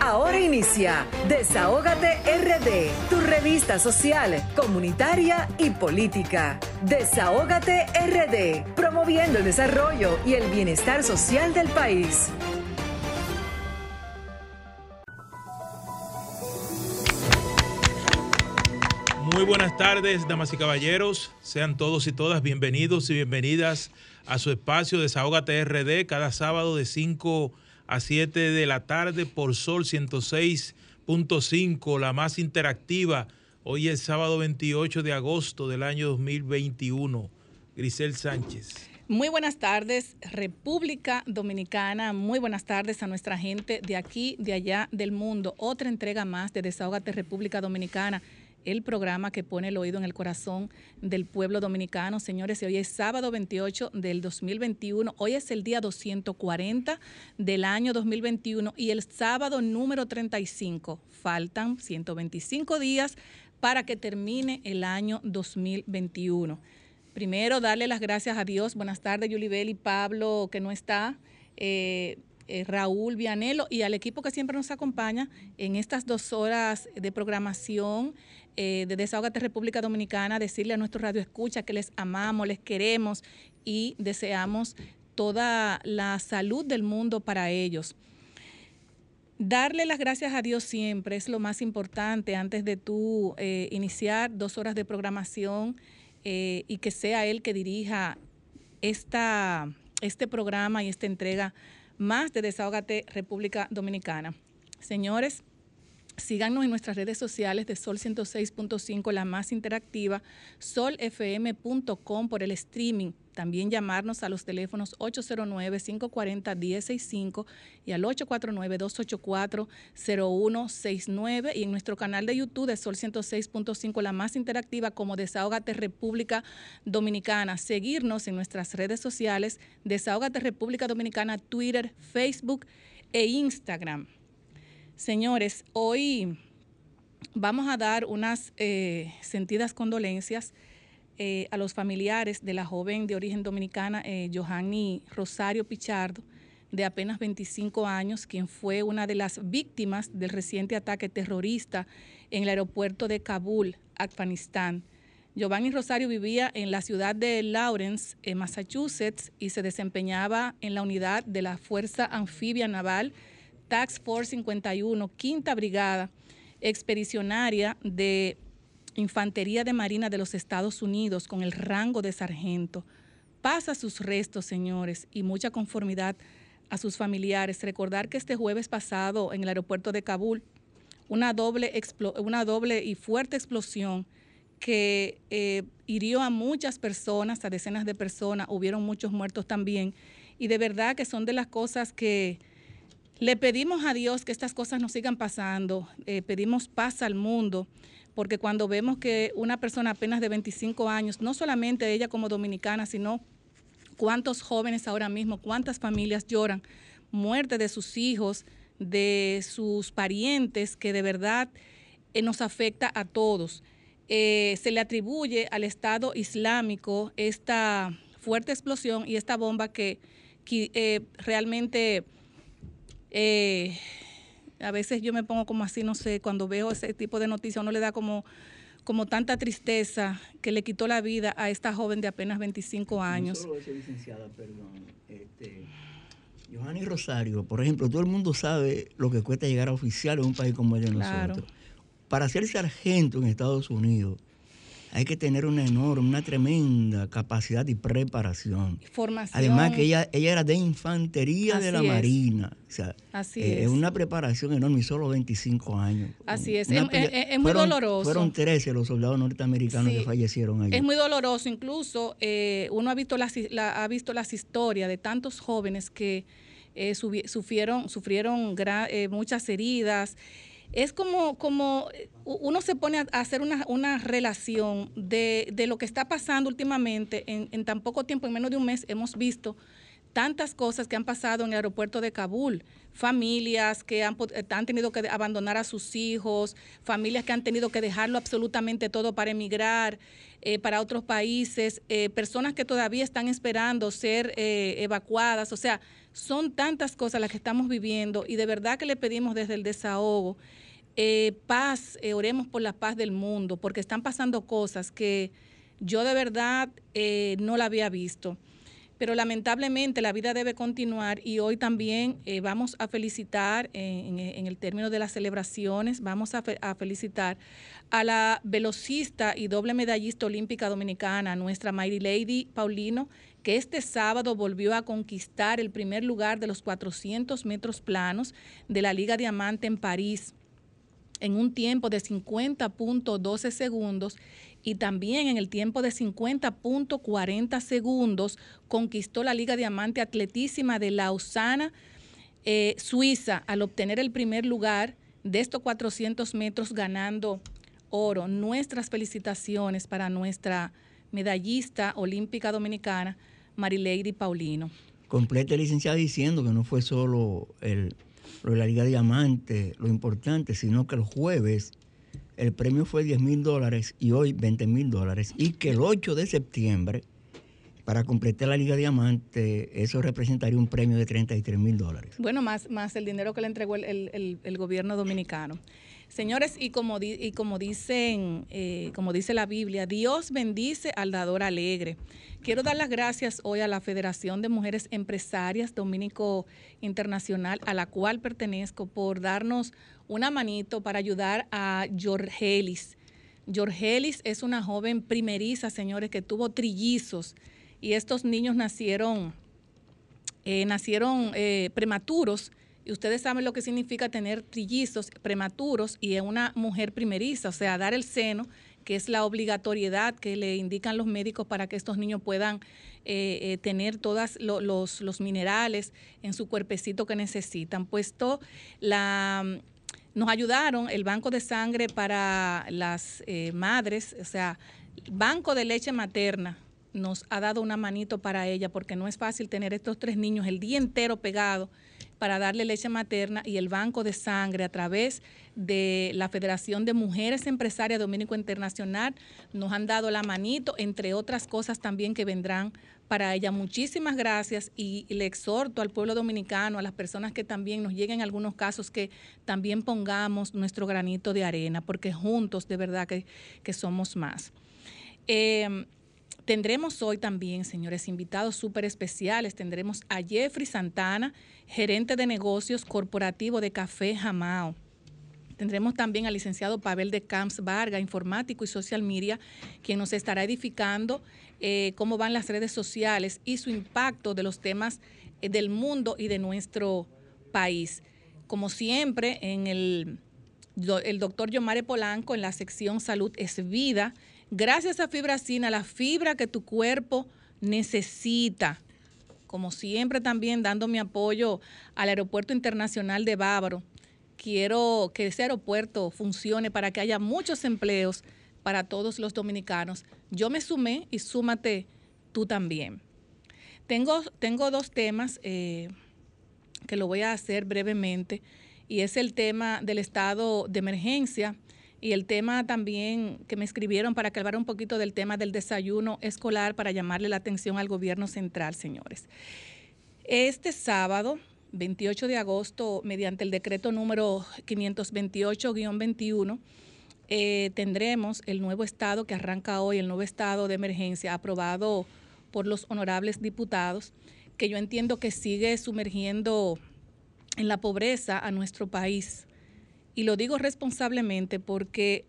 Ahora inicia Desahógate RD, tu revista social, comunitaria y política. Desahógate RD, promoviendo el desarrollo y el bienestar social del país. Muy buenas tardes, damas y caballeros. Sean todos y todas bienvenidos y bienvenidas a su espacio Desahógate RD cada sábado de 5 a 7 de la tarde por Sol 106.5, la más interactiva. Hoy es sábado 28 de agosto del año 2021. Grisel Sánchez. Muy buenas tardes, República Dominicana. Muy buenas tardes a nuestra gente de aquí, de allá, del mundo. Otra entrega más de Desahógate República Dominicana el programa que pone el oído en el corazón del pueblo dominicano. Señores, hoy es sábado 28 del 2021, hoy es el día 240 del año 2021 y el sábado número 35. Faltan 125 días para que termine el año 2021. Primero, darle las gracias a Dios. Buenas tardes, Yulibel y Pablo, que no está. Eh, eh, Raúl Vianelo y al equipo que siempre nos acompaña en estas dos horas de programación eh, de Desahogate República Dominicana, decirle a nuestro radio escucha que les amamos, les queremos y deseamos toda la salud del mundo para ellos. Darle las gracias a Dios siempre es lo más importante antes de tú eh, iniciar dos horas de programación y que sea Él que dirija esta, este programa y esta entrega más de Desahogate República Dominicana. Señores, Síganos en nuestras redes sociales de Sol 106.5, la más interactiva, solfm.com por el streaming. También llamarnos a los teléfonos 809-540-1065 y al 849-284-0169 y en nuestro canal de YouTube de Sol 106.5, la más interactiva como Desahogate República Dominicana. Seguirnos en nuestras redes sociales, Desahogate República Dominicana, Twitter, Facebook e Instagram. Señores, hoy vamos a dar unas eh, sentidas condolencias eh, a los familiares de la joven de origen dominicana, eh, Johanny Rosario Pichardo, de apenas 25 años, quien fue una de las víctimas del reciente ataque terrorista en el aeropuerto de Kabul, Afganistán. Giovanni Rosario vivía en la ciudad de Lawrence, en Massachusetts, y se desempeñaba en la unidad de la Fuerza Anfibia Naval Tax Force 51, Quinta Brigada Expedicionaria de Infantería de Marina de los Estados Unidos con el rango de sargento. Pasa sus restos, señores, y mucha conformidad a sus familiares. Recordar que este jueves pasado en el aeropuerto de Kabul, una doble, una doble y fuerte explosión que eh, hirió a muchas personas, a decenas de personas, hubieron muchos muertos también, y de verdad que son de las cosas que le pedimos a Dios que estas cosas no sigan pasando, eh, pedimos paz al mundo, porque cuando vemos que una persona apenas de 25 años, no solamente ella como dominicana, sino cuántos jóvenes ahora mismo, cuántas familias lloran, muerte de sus hijos, de sus parientes, que de verdad eh, nos afecta a todos. Eh, se le atribuye al Estado Islámico esta fuerte explosión y esta bomba que, realmente eh, a veces yo me pongo como así, no sé, cuando veo ese tipo de noticias, uno le da como, como tanta tristeza que le quitó la vida a esta joven de apenas 25 años. No solo eso, licenciada, perdón. Este, Johanny Rosario, por ejemplo, todo el mundo sabe lo que cuesta llegar a oficial en un país como el de nosotros. Para ser sargento en Estados Unidos, hay que tener una enorme, una tremenda capacidad y preparación. Formación. Además que ella, ella era de infantería de la Marina. O sea, Así eh, es. una preparación enorme y solo 25 años. Así es. Es, muy doloroso. Fueron 13 los soldados norteamericanos que fallecieron allí. Es muy doloroso. Incluso eh, uno ha visto, las, ha visto las historias de tantos jóvenes que eh, sufrieron, sufrieron muchas heridas es como, como uno se pone a hacer una, relación de, lo que está pasando últimamente en, tan poco tiempo, en menos de un mes, hemos visto tantas cosas que han pasado en el aeropuerto de Kabul, familias que han, han, tenido que abandonar a sus hijos, familias que han tenido que dejarlo absolutamente todo para emigrar eh, para otros países, eh, personas que todavía están esperando ser eh, evacuadas, o sea, son tantas cosas las que estamos viviendo y de verdad que le pedimos desde el desahogo paz, oremos por la paz del mundo, porque están pasando cosas que yo de verdad no la había visto. Pero lamentablemente la vida debe continuar y hoy también eh, vamos a felicitar en, el término de las celebraciones, vamos a, felicitar a la velocista y doble medallista olímpica dominicana, nuestra Mighty Lady Paulino, que este sábado volvió a conquistar el primer lugar de los 400 metros planos de la Liga Diamante en París en un tiempo de 50.12 segundos y también en el tiempo de 50.40 segundos conquistó la Liga Diamante Atletísima de Lausana, eh, Suiza, al obtener el primer lugar de estos 400 metros ganando oro. Nuestras felicitaciones para nuestra medallista olímpica dominicana, Marileidi Paulino. Completa licenciada diciendo que no fue solo el, lo de la Liga Diamante lo importante, sino que el jueves el premio fue 10 mil dólares y hoy 20 mil dólares. Y que el 8 de septiembre, para completar la Liga Diamante, eso representaría un premio de 33 mil dólares. Bueno, más, más el dinero que le entregó el, gobierno dominicano. Señores, y como, y como, dicen, eh, como dice la Biblia, Dios bendice al dador alegre. Quiero dar las gracias hoy a la Federación de Mujeres Empresarias Dominico Internacional, a la cual pertenezco, por darnos una manito para ayudar a Jorgelis. Jorgelis es una joven primeriza, señores, que tuvo trillizos y estos niños nacieron, eh, nacieron eh, prematuros. Y ustedes saben lo que significa tener trillizos prematuros y una mujer primeriza, o sea, dar el seno, que es la obligatoriedad que le indican los médicos para que estos niños puedan eh, tener todos los, los, minerales en su cuerpecito que necesitan. Puesto la nos ayudaron el Banco de Sangre para las eh, Madres, o sea, Banco de Leche Materna nos ha dado una manito para ella porque no es fácil tener estos tres niños el día entero pegados para darle leche materna y el Banco de Sangre a través de la Federación de Mujeres Empresarias Dominico Internacional nos han dado la manito, entre otras cosas también que vendrán para ella. Muchísimas gracias y le exhorto al pueblo dominicano, a las personas que también nos lleguen algunos casos, que también pongamos nuestro granito de arena, porque juntos de verdad que, somos más. Em, tendremos hoy también, señores, invitados súper especiales. Tendremos a Jeffrey Santana, gerente de negocios corporativo de Café Jamao. Tendremos también al licenciado Pavel de Camps Varga, informático y social media, quien nos estará edificando eh, cómo van las redes sociales y su impacto de los temas eh, del mundo y de nuestro país. Como siempre, en el, el doctor Yomare Polanco, en la sección Salud es Vida, gracias a Fibracina, la fibra que tu cuerpo necesita. Como siempre, también dando mi apoyo al Aeropuerto Internacional de Bávaro. Quiero que ese aeropuerto funcione para que haya muchos empleos para todos los dominicanos. Yo me sumé y súmate tú también. Tengo, tengo dos temas eh, que lo voy a hacer brevemente y es el tema del estado de emergencia y el tema también que me escribieron para hablara un poquito del tema del desayuno escolar para llamarle la atención al gobierno central, señores. Este sábado, 28 de agosto, mediante el decreto número 528-21, eh, tendremos el nuevo estado que arranca hoy, el nuevo estado de emergencia aprobado por los honorables diputados, que yo entiendo que sigue sumergiendo en la pobreza a nuestro país. Y lo digo responsablemente porque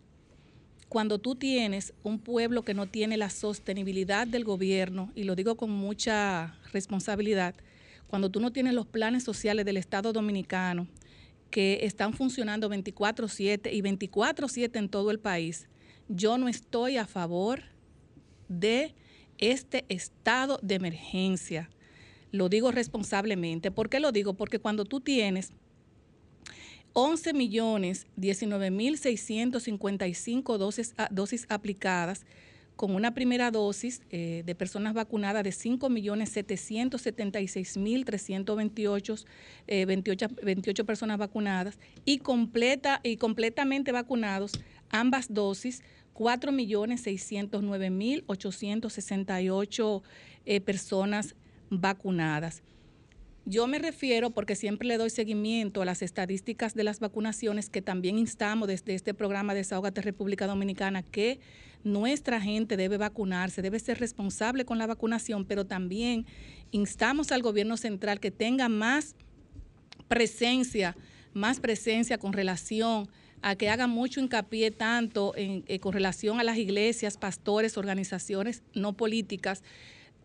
cuando tú tienes un pueblo que no tiene la sostenibilidad del gobierno, y lo digo con mucha responsabilidad, cuando tú no tienes los planes sociales del Estado dominicano, que están funcionando 24/7 y 24/7 en todo el país, yo no estoy a favor de este estado de emergencia. Lo digo responsablemente. ¿Por qué lo digo? Porque cuando tú tienes 11 millones 19 mil 655 dosis, dosis aplicadas, con una primera dosis eh, de personas vacunadas de 5.776.328 eh, 28, 28 personas vacunadas y, completa, y completamente vacunados ambas dosis 4.609.868 eh, personas vacunadas. Yo me refiero, porque siempre le doy seguimiento a las estadísticas de las vacunaciones, que también instamos desde este programa de Desahogate República Dominicana que nuestra gente debe vacunarse, debe ser responsable con la vacunación, pero también instamos al gobierno central que tenga más presencia, más presencia con relación a que haga mucho hincapié tanto en, eh, con relación a las iglesias, pastores, organizaciones no políticas,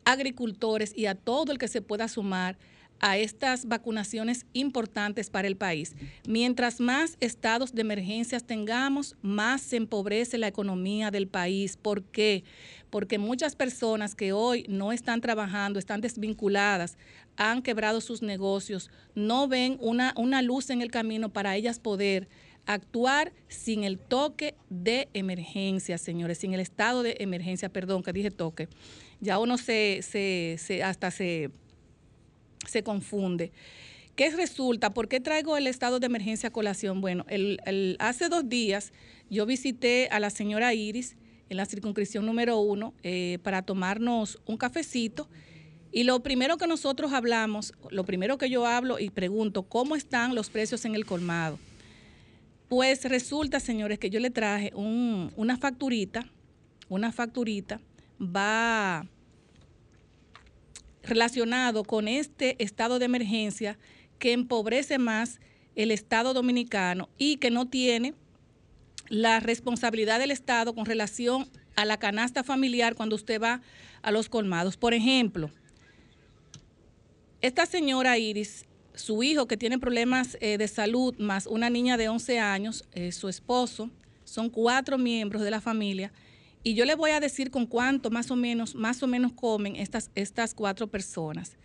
agricultores y a todo el que se pueda sumar a estas vacunaciones importantes para el país. Mientras más estados de emergencias tengamos, más se empobrece la economía del país. ¿Por qué? Porque muchas personas que hoy no están trabajando, están desvinculadas, han quebrado sus negocios, no ven una, una luz en el camino para ellas poder actuar sin el toque de emergencia, señores, sin el estado de emergencia, perdón, que dije toque. Ya uno se, se, se hasta se se confunde. ¿Qué resulta? ¿Por qué traigo el estado de emergencia a colación? Bueno, el, hace dos días yo visité a la señora Iris en la circunscripción número uno eh, para tomarnos un cafecito. Y lo primero que nosotros hablamos, lo primero que yo hablo y pregunto, ¿cómo están los precios en el colmado? Pues resulta, señores, que yo le traje una facturita, una facturita, va relacionado con este estado de emergencia que empobrece más el Estado dominicano y que no tiene la responsabilidad del Estado con relación a la canasta familiar cuando usted va a los colmados. Por ejemplo, esta señora Iris, su hijo que tiene problemas eh, de salud, más una niña de 11 años, eh, su esposo, son cuatro miembros de la familia y yo les voy a decir con cuánto más o menos, más o menos comen estas, estas cuatro personas.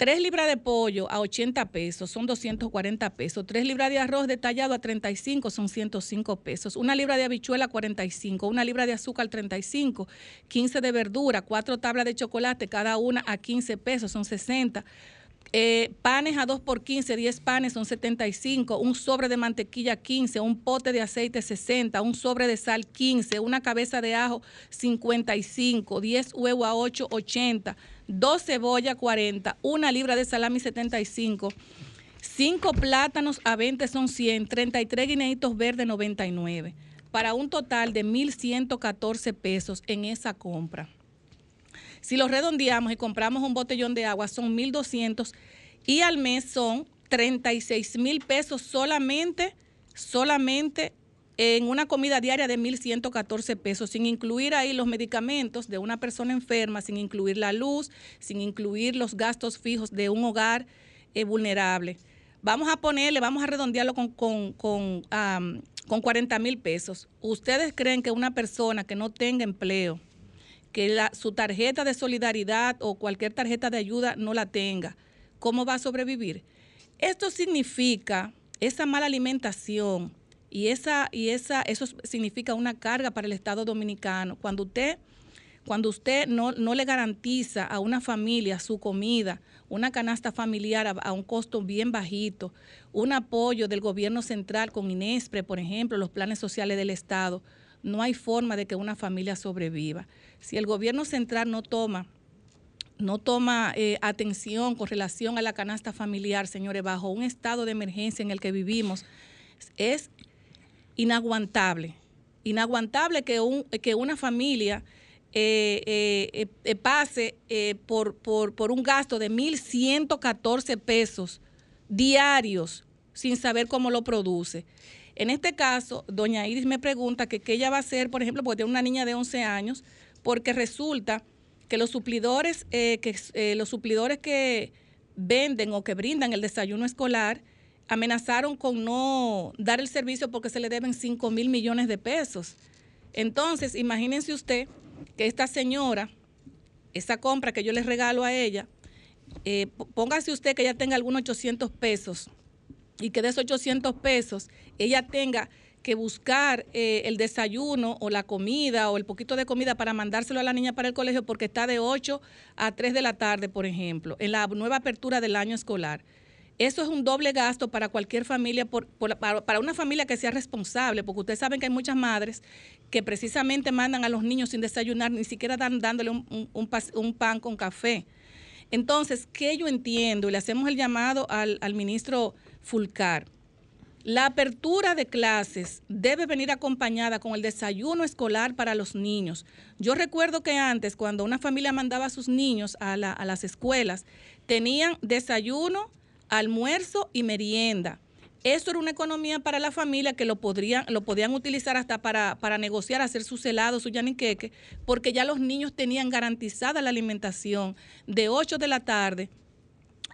Tres libras de pollo a 80 pesos son 240 pesos. Tres libras de arroz detallado a 35 son 105 pesos. Una libra de habichuela 45. Una libra de azúcar 35. 15 de verdura. Cuatro tablas de chocolate, cada una a 15 pesos son 60 eh, panes a 2 por 15, 10 panes son 75, un sobre de mantequilla 15, un pote de aceite 60, un sobre de sal 15, una cabeza de ajo 55, 10 huevos a 8, 80, 2 cebollas 40, una libra de salami 75, 5 plátanos a 20 son 100, 33 guineitos verdes 99, para un total de 1.114 pesos en esa compra. Si lo redondeamos y compramos un botellón de agua, son 1.200 y al mes son 36 mil pesos solamente, solamente en una comida diaria de 1.114 pesos, sin incluir ahí los medicamentos de una persona enferma, sin incluir la luz, sin incluir los gastos fijos de un hogar eh, vulnerable. Vamos a ponerle, vamos a redondearlo con, con, con, con 40 mil pesos. ¿Ustedes creen que una persona que no tenga empleo, que su tarjeta de solidaridad o cualquier tarjeta de ayuda no la tenga, ¿cómo va a sobrevivir? Esto significa esa mala alimentación y, esa, y esa, eso significa una carga para el Estado dominicano. Cuando usted, cuando usted no, no le garantiza a una familia su comida, una canasta familiar a, a, un costo bien bajito, un apoyo del gobierno central con INESPRE, por ejemplo, los planes sociales del Estado, no hay forma de que una familia sobreviva. Si el gobierno central no toma no toma eh, atención con relación a la canasta familiar, señores, bajo un estado de emergencia en el que vivimos, es inaguantable. Inaguantable que, un, que una familia eh, eh, pase por, por, por un gasto de 1.114 pesos diarios sin saber cómo lo produce. En este caso, doña Iris me pregunta que qué ella va a hacer, por ejemplo, porque tiene una niña de 11 años, porque resulta que los suplidores, eh, que, eh, los suplidores que venden o que brindan el desayuno escolar amenazaron con no dar el servicio porque se le deben 5 mil millones de pesos. Entonces, imagínense usted que esta señora, esa compra que yo les regalo a ella, eh, póngase usted que ella tenga algunos 800 pesos y que de esos 800 pesos ella tenga que buscar eh, el desayuno o la comida o el poquito de comida para mandárselo a la niña para el colegio porque está de 8 a 3 de la tarde, por ejemplo, en la nueva apertura del año escolar. Eso es un doble gasto para cualquier familia, para, una familia que sea responsable, porque ustedes saben que hay muchas madres que precisamente mandan a los niños sin desayunar, ni siquiera dándole un, un, pan con café. Entonces, ¿qué yo entiendo? Y le hacemos el llamado al, al ministro Fulcar la apertura de clases debe venir acompañada con el desayuno escolar para los niños. Yo recuerdo que antes, cuando una familia mandaba a sus niños a, las escuelas, tenían desayuno, almuerzo y merienda. Eso era una economía para la familia que lo, podrían, lo podían utilizar hasta para, para negociar, hacer sus helados, su yaniqueque, porque ya los niños tenían garantizada la alimentación de 8 de la tarde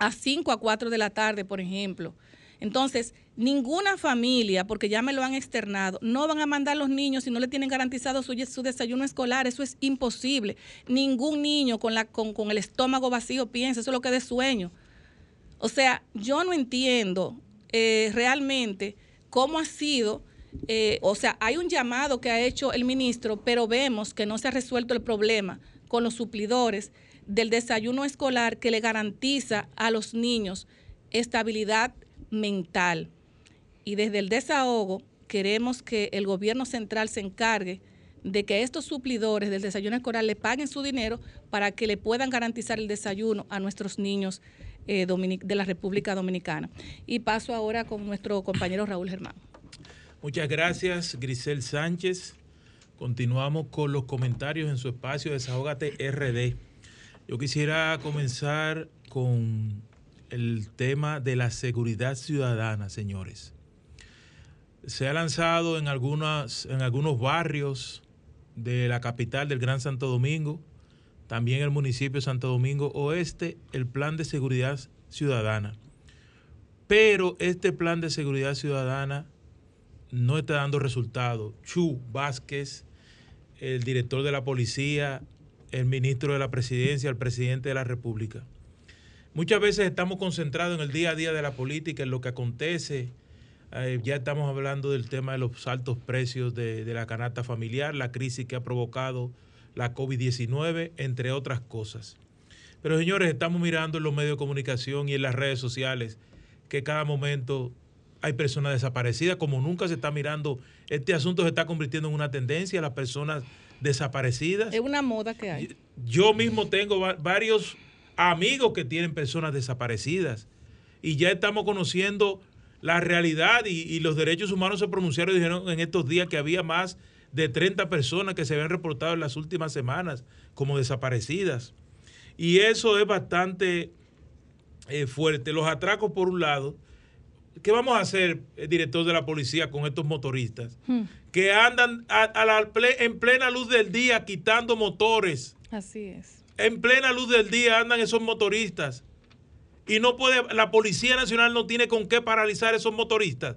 a 5 a 4 de la tarde, por ejemplo. Entonces, ninguna familia, porque ya me lo han externado, no van a mandar los niños si no le tienen garantizado su, desayuno escolar. Eso es imposible. Ningún niño con, la, con, el estómago vacío piensa, eso es lo que es de sueño. O sea, yo no entiendo eh, realmente cómo ha sido, eh, o sea, hay un llamado que ha hecho el ministro, pero vemos que no se ha resuelto el problema con los suplidores del desayuno escolar que le garantiza a los niños estabilidad mental. Y desde el desahogo queremos que el gobierno central se encargue de que estos suplidores del desayuno escolar le paguen su dinero para que le puedan garantizar el desayuno a nuestros niños eh, de la República Dominicana. Y paso ahora con nuestro compañero Raúl Germán. Muchas gracias, Grisel Sánchez. Continuamos con los comentarios en su espacio Desahógate RD. Yo quisiera comenzar con el tema de la seguridad ciudadana, señores. Se ha lanzado en, algunas, en algunos barrios de la capital del Gran Santo Domingo, también el municipio de Santo Domingo Oeste, el plan de seguridad ciudadana. Pero este plan de seguridad ciudadana no está dando resultados. Chu Vázquez, el director de la policía, el ministro de la presidencia, el presidente de la República, Muchas veces estamos concentrados en el día a día de la política, en lo que acontece. Eh, ya estamos hablando del tema de los altos precios de, la canasta familiar, la crisis que ha provocado la COVID-19, entre otras cosas. Pero señores, estamos mirando en los medios de comunicación y en las redes sociales que cada momento hay personas desaparecidas, como nunca se está mirando. Este asunto se está convirtiendo en una tendencia, las personas desaparecidas. Es una moda que hay. Yo mismo tengo varios amigos que tienen personas desaparecidas. Y ya estamos conociendo la realidad y, los derechos humanos se pronunciaron y dijeron en estos días que había más de 30 personas que se habían reportado en las últimas semanas como desaparecidas. Y eso es bastante eh, fuerte. Los atracos, por un lado, ¿qué vamos a hacer, el eh, director de la policía, con estos motoristas? Hmm. Que andan en plena luz del día quitando motores. Así es en plena luz del día andan esos motoristas y no puede, la Policía Nacional no tiene con qué paralizar esos motoristas.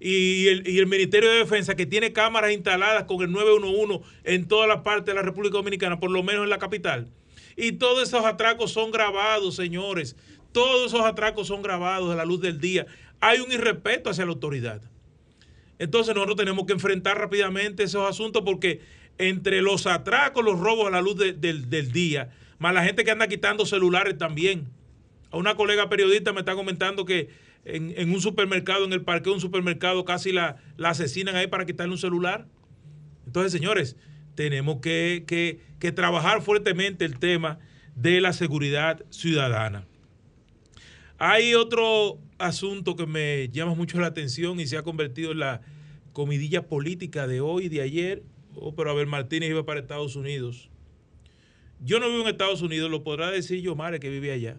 Y el, y el, Ministerio de Defensa, que tiene cámaras instaladas con el 911 en toda la parte de la República Dominicana, por lo menos en la capital. Y todos esos atracos son grabados, señores. Todos esos atracos son grabados a la luz del día. Hay un irrespeto hacia la autoridad. Entonces nosotros tenemos que enfrentar rápidamente esos asuntos porque entre los atracos, los robos a la luz del día, más la gente que anda quitando celulares también. A una colega periodista me está comentando que en, un supermercado, en el parque de un supermercado, casi la, asesinan ahí para quitarle un celular. Entonces, señores, tenemos que, que trabajar fuertemente el tema de la seguridad ciudadana. Hay otro asunto que me llama mucho la atención y se ha convertido en la comidilla política de hoy y de ayer oh, pero Abel Martínez iba para Estados Unidos. Yo no vivo en Estados Unidos, lo podrá decir yo, Mare, que vive allá.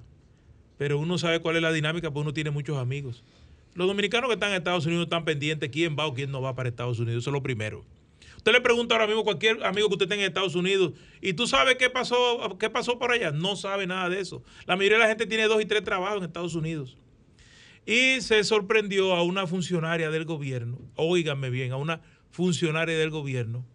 Pero uno sabe cuál es la dinámica, porque uno tiene muchos amigos. Los dominicanos que están en Estados Unidos están pendientes quién va o quién no va para Estados Unidos. Eso es lo primero. Usted le pregunta ahora mismo a cualquier amigo que usted tenga en Estados Unidos y tú sabes qué pasó, qué pasó por allá. No sabe nada de eso. La mayoría de la gente tiene dos y tres trabajos en Estados Unidos. Y se sorprendió a una funcionaria del gobierno, oíganme bien, a una funcionaria del gobierno,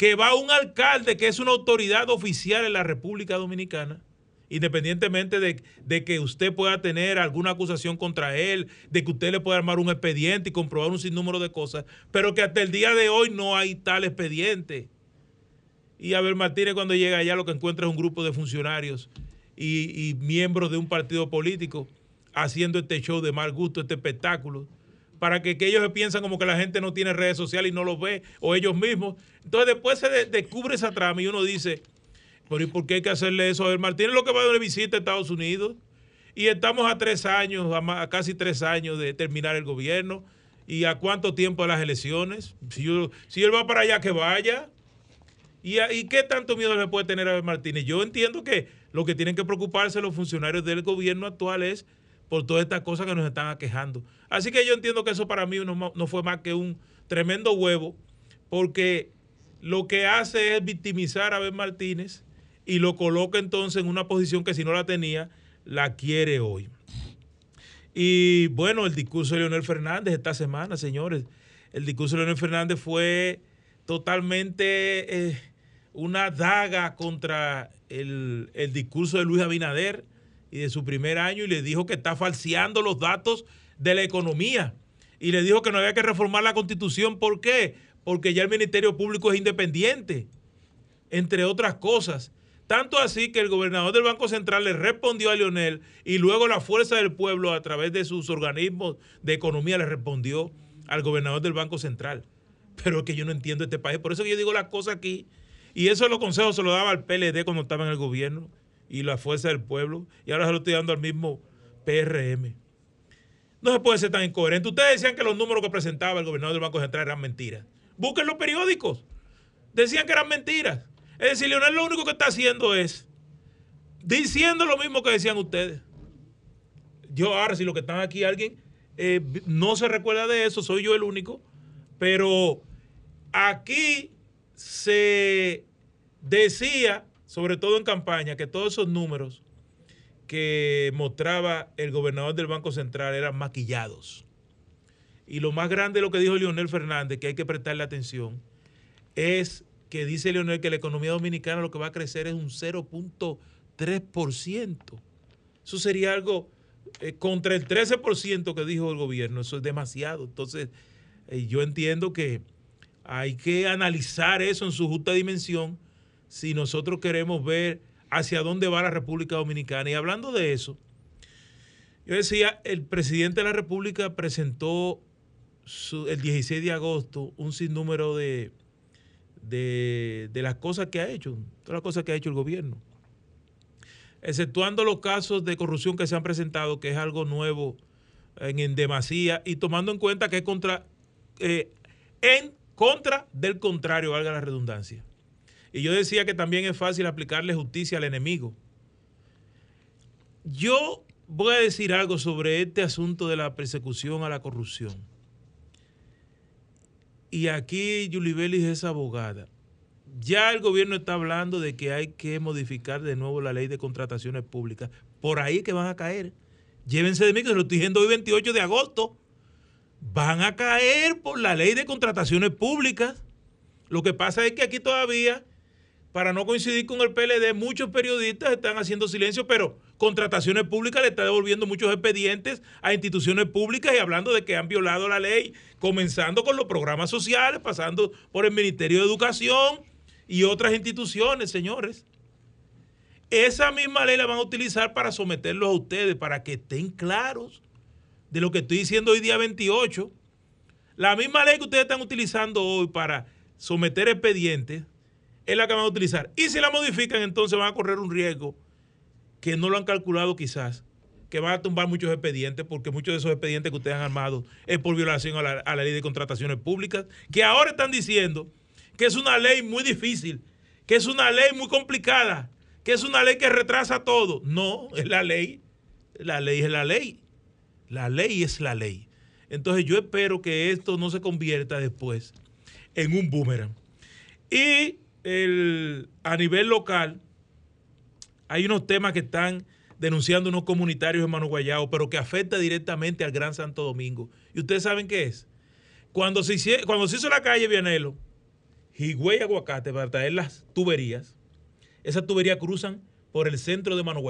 que va un alcalde que es una autoridad oficial en la República Dominicana independientemente de, que usted pueda tener alguna acusación contra él, de que usted le pueda armar un expediente y comprobar un sinnúmero de cosas, pero que hasta el día de hoy no hay tal expediente. Y Abel Martínez cuando llega allá lo que encuentra es un grupo de funcionarios y, miembros de un partido político haciendo este show de mal gusto, este espectáculo, para que, ellos piensan como que la gente no tiene redes sociales y no los ve, o ellos mismos. Entonces después se descubre esa trama y uno dice, pero ¿y por qué hay que hacerle eso? A ver, Martínez lo que va a dar visita a Estados Unidos. Y estamos a tres años, a, casi tres años de terminar el gobierno. ¿Y a cuánto tiempo de las elecciones? Si, si él va para allá, que vaya. ¿Y, ¿Y qué tanto miedo le puede tener a Martínez? Yo entiendo que lo que tienen que preocuparse los funcionarios del gobierno actual es por todas estas cosas que nos están aquejando. Así que yo entiendo que eso para mí no, fue más que un tremendo huevo, porque lo que hace es victimizar a Ben Martínez y lo coloca entonces en una posición que si no la tenía, la quiere hoy. Y bueno, el discurso de Leonel Fernández esta semana, señores, el discurso de Leonel Fernández fue totalmente eh, una daga contra el, discurso de Luis Abinader y de su primer año y le dijo que está falseando los datos de la economía y le dijo que no había que reformar la constitución. ¿Por qué? Porque ya el Ministerio Público es independiente, entre otras cosas. Tanto así que el gobernador del Banco Central le respondió a Leonel y luego la Fuerza del Pueblo a través de sus organismos de economía le respondió al gobernador del Banco Central. Pero es que yo no entiendo este país. Por eso que yo digo las cosas aquí. Y eso los consejos se lo daba al PLD cuando estaba en el gobierno y la Fuerza del Pueblo. Y ahora se lo estoy dando al mismo PRM. No se puede ser tan incoherente. Ustedes decían que los números que presentaba el gobernador del Banco Central eran mentiras. Busquen los periódicos. Decían que eran mentiras. Es decir, Leonel lo único que está haciendo es diciendo lo mismo que decían ustedes. Yo ahora, si lo que están aquí alguien eh, no se recuerda de eso, soy yo el único, pero aquí se decía, sobre todo en campaña, que todos esos números que mostraba el gobernador del Banco Central eran maquillados. Y lo más grande de lo que dijo Leonel Fernández, que hay que prestarle atención, es que dice Leonel que la economía dominicana lo que va a crecer es un 0.3%. Eso sería algo eh, contra el 13% que dijo el gobierno. Eso es demasiado. Entonces, eh, yo entiendo que hay que analizar eso en su justa dimensión si nosotros queremos ver hacia dónde va la República Dominicana. Y hablando de eso, yo decía, el presidente de la República presentó el 16 de agosto un sinnúmero de, de, las cosas que ha hecho, todas las cosas que ha hecho el gobierno. Exceptuando los casos de corrupción que se han presentado, que es algo nuevo en, demasía, y tomando en cuenta que es contra, eh, en contra del contrario, valga la redundancia. Y yo decía que también es fácil aplicarle justicia al enemigo. Yo voy a decir algo sobre este asunto de la persecución a la corrupción. Y aquí Yulibelis es abogada. Ya el gobierno está hablando de que hay que modificar de nuevo la ley de contrataciones públicas. Por ahí que van a caer. Llévense de mí, que se lo estoy diciendo hoy 28 de agosto. Van a caer por la ley de contrataciones públicas. Lo que pasa es que aquí todavía, para no coincidir con el PLD, muchos periodistas están haciendo silencio, pero contrataciones públicas le está devolviendo muchos expedientes a instituciones públicas y hablando de que han violado la ley, comenzando con los programas sociales, pasando por el Ministerio de Educación y otras instituciones, señores. Esa misma ley la van a utilizar para someterlos a ustedes, para que estén claros de lo que estoy diciendo hoy día 28. La misma ley que ustedes están utilizando hoy para someter expedientes es la que van a utilizar. Y si la modifican, entonces van a correr un riesgo que no lo han calculado quizás, que van a tumbar muchos expedientes, porque muchos de esos expedientes que ustedes han armado es por violación a la, ley de contrataciones públicas, que ahora están diciendo que es una ley muy difícil, que es una ley muy complicada, que es una ley que retrasa todo. No, es la ley. La ley es la ley. La ley es la ley. Entonces yo espero que esto no se convierta después en un boomerang. Y el, a nivel local, hay unos temas que están denunciando unos comunitarios en Mano Guayao, pero que afecta directamente al Gran Santo Domingo. ¿Y ustedes saben qué es? Cuando se, hizo, la calle Vianelo, Higüey Aguacate, para traer las tuberías, esas tuberías cruzan por el centro de Mano.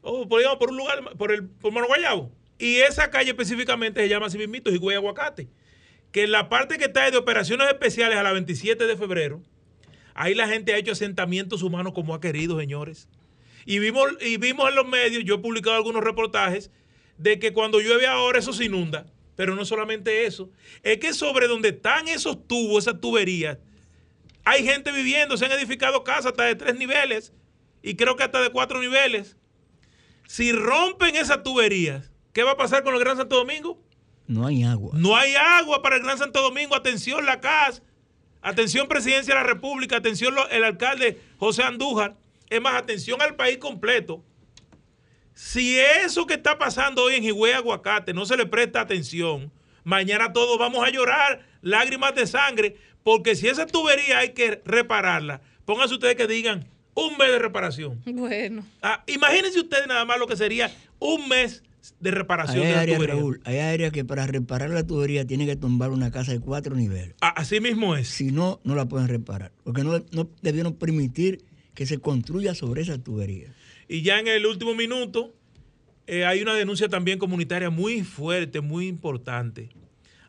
O por, digamos, por un lugar, por, por Mano. Y esa calle específicamente se llama así mismito, Higüey Aguacate. Que en la parte que está de operaciones especiales a la 27 de febrero, ahí la gente ha hecho asentamientos humanos como ha querido, señores. Y vimos, y vimos en los medios, yo he publicado algunos reportajes, de que cuando llueve ahora eso se inunda. Pero no solamente eso, es que sobre donde están esos tubos, esas tuberías, hay gente viviendo, se han edificado casas hasta de tres niveles y creo que hasta de cuatro niveles. Si rompen esas tuberías, ¿qué va a pasar con el Gran Santo Domingo? No hay agua. No hay agua para el Gran Santo Domingo. Atención, la CAS. Atención, Presidencia de la República. Atención, el alcalde José Andújar. Es más, atención al país completo. Si eso que está pasando hoy en Higüey Aguacate no se le presta atención, mañana todos vamos a llorar lágrimas de sangre, porque si esa tubería hay que repararla, pónganse ustedes que digan un mes de reparación. Bueno. Ah, imagínense ustedes nada más lo que sería un mes de reparación hay de la tubería. Raúl, hay áreas que para reparar la tubería tiene que tumbar una casa de cuatro niveles. Ah, así mismo es. Si no, no la pueden reparar. Porque no, no debieron permitir que se construya sobre esa tubería. Y ya en el último minuto eh, hay una denuncia también comunitaria muy fuerte, muy importante.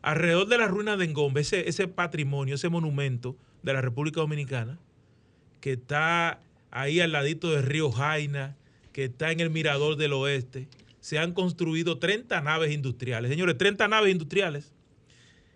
Alrededor de la ruina de Engombe, ese, ese patrimonio, ese monumento de la República Dominicana, que está ahí al ladito del río Jaina, que está en el Mirador del Oeste, se han construido 30 naves industriales. Señores, 30 naves industriales.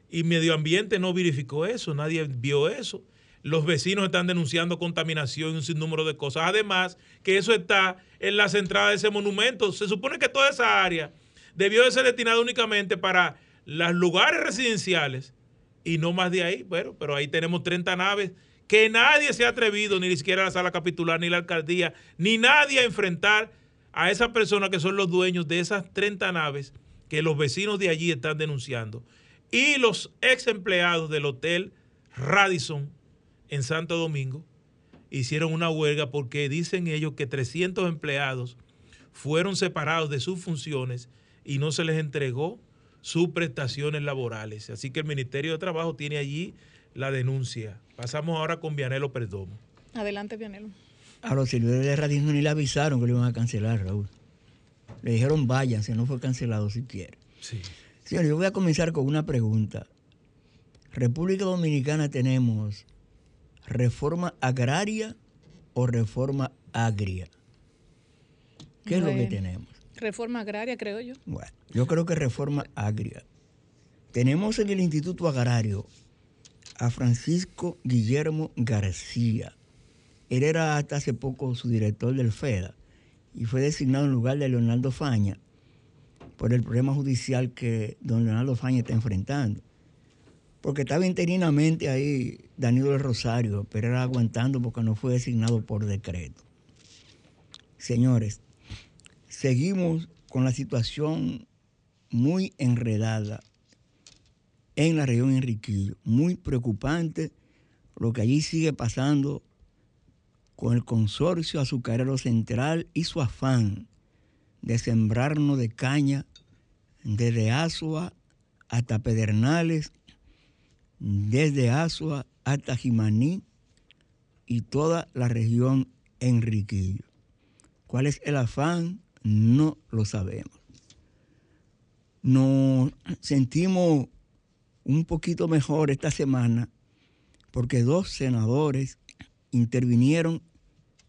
Y Medio Ambiente no verificó eso, nadie vio eso. Los vecinos están denunciando contaminación y un sinnúmero de cosas. Además, que eso está en las entradas de ese monumento. Se supone que toda esa área debió de ser destinada únicamente para los lugares residenciales y no más de ahí. Bueno, pero ahí tenemos 30 naves que nadie se ha atrevido, ni siquiera la sala capitular, ni la alcaldía, ni nadie a enfrentar a esas personas que son los dueños de esas 30 naves que los vecinos de allí están denunciando. Y los ex empleados del hotel Radisson en Santo Domingo hicieron una huelga porque dicen ellos que 300 empleados fueron separados de sus funciones y no se les entregó sus prestaciones laborales. Así que el Ministerio de Trabajo tiene allí la denuncia. Pasamos ahora con Vianelo Perdomo. Adelante, Vianelo. A los servidores de Radio ni le avisaron que lo iban a cancelar, Raúl. Le dijeron váyanse, no fue cancelado siquiera. Sí. Señor, yo voy a comenzar con una pregunta. República Dominicana tenemos reforma agraria o reforma agria. ¿Qué es lo que tenemos? Reforma agraria, creo yo. Bueno, yo creo que reforma agria. Tenemos en el Instituto Agrario a Francisco Guillermo García. Él era hasta hace poco su director del FEDA y fue designado en lugar de Leonardo Faña por el problema judicial que don Leonardo Faña está enfrentando. Porque estaba interinamente ahí Danilo Rosario, pero era aguantando porque no fue designado por decreto. Señores, seguimos con la situación muy enredada en la región Enriquillo, muy preocupante lo que allí sigue pasando con el consorcio azucarero central y su afán de sembrarnos de caña desde Asua hasta Pedernales, desde Asua hasta Jimaní y toda la región Enriquillo. ¿Cuál es el afán? No lo sabemos. Nos sentimos un poquito mejor esta semana porque dos senadores intervinieron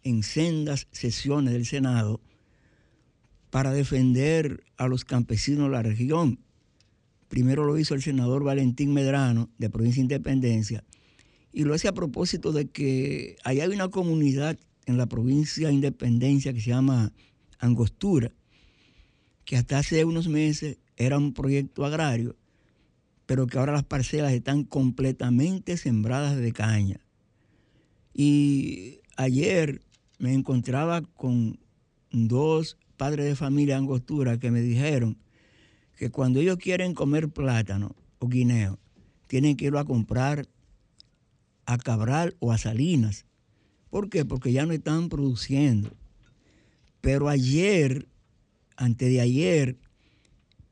en sendas sesiones del Senado para defender a los campesinos de la región. Primero lo hizo el senador Valentín Medrano, de Provincia Independencia, y lo hace a propósito de que allá hay una comunidad en la provincia de Independencia que se llama Angostura, que hasta hace unos meses era un proyecto agrario, pero que ahora las parcelas están completamente sembradas de caña. Y ayer me encontraba con dos padres de familia Angostura que me dijeron que cuando ellos quieren comer plátano o guineo, tienen que irlo a comprar a Cabral o a Salinas. ¿Por qué? Porque ya no están produciendo. Pero ayer, antes de ayer,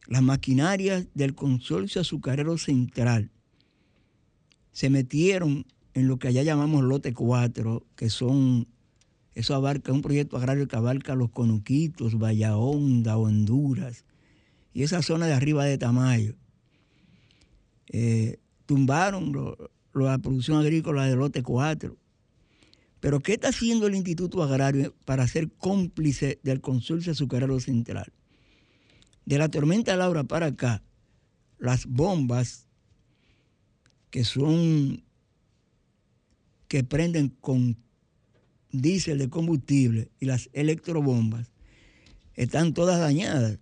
las maquinarias del consorcio azucarero central se metieron en lo que allá llamamos lote 4, que son Eso abarca un proyecto agrario que abarca los Conuquitos, Honda, Honduras y esa zona de arriba de Tamayo. Eh, tumbaron la producción agrícola de lote 4. Pero ¿qué está haciendo el Instituto Agrario para ser cómplice del consulcio azucarero central? De la tormenta Laura para acá, las bombas que son que prenden con diésel de combustible y las electrobombas están todas dañadas.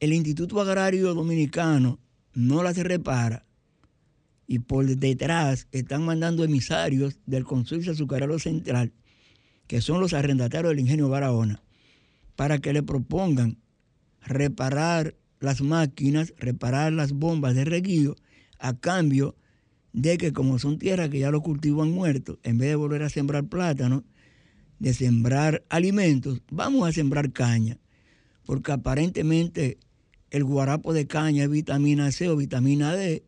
El Instituto Agrario Dominicano no las repara y por detrás están mandando emisarios del Consorcio Azucarero Central, que son los arrendatarios del ingenio Barahona, para que le propongan reparar las máquinas, reparar las bombas de reguío, a cambio de que como son tierras que ya los cultivos han muerto, en vez de volver a sembrar plátano, de sembrar alimentos, vamos a sembrar caña, porque aparentemente el guarapo de caña es vitamina C o vitamina D,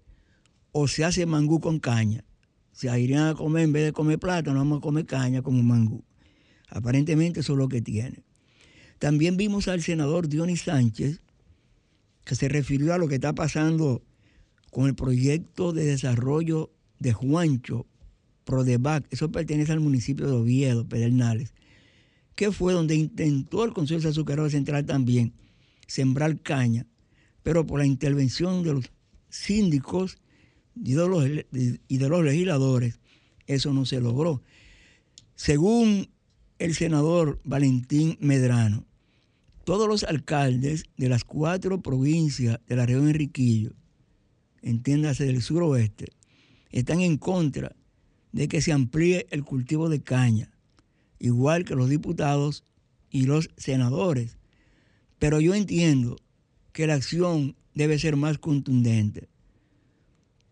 o se hace mangú con caña. Se irían a comer, en vez de comer plátano, vamos a comer caña como mangú. Aparentemente eso es lo que tiene. También vimos al senador Dionis Sánchez, que se refirió a lo que está pasando con el proyecto de desarrollo de Juancho, Prodebac, eso pertenece al municipio de Oviedo, Pedernales, que fue donde intentó el Consejo Azucarero Central también sembrar caña, pero por la intervención de los síndicos y de los, legisladores, eso no se logró. Según el senador Valentín Medrano, todos los alcaldes de las cuatro provincias de la región Enriquillo, entiéndase del suroeste, están en contra de que se amplíe el cultivo de caña, igual que los diputados y los senadores. Pero yo entiendo que la acción debe ser más contundente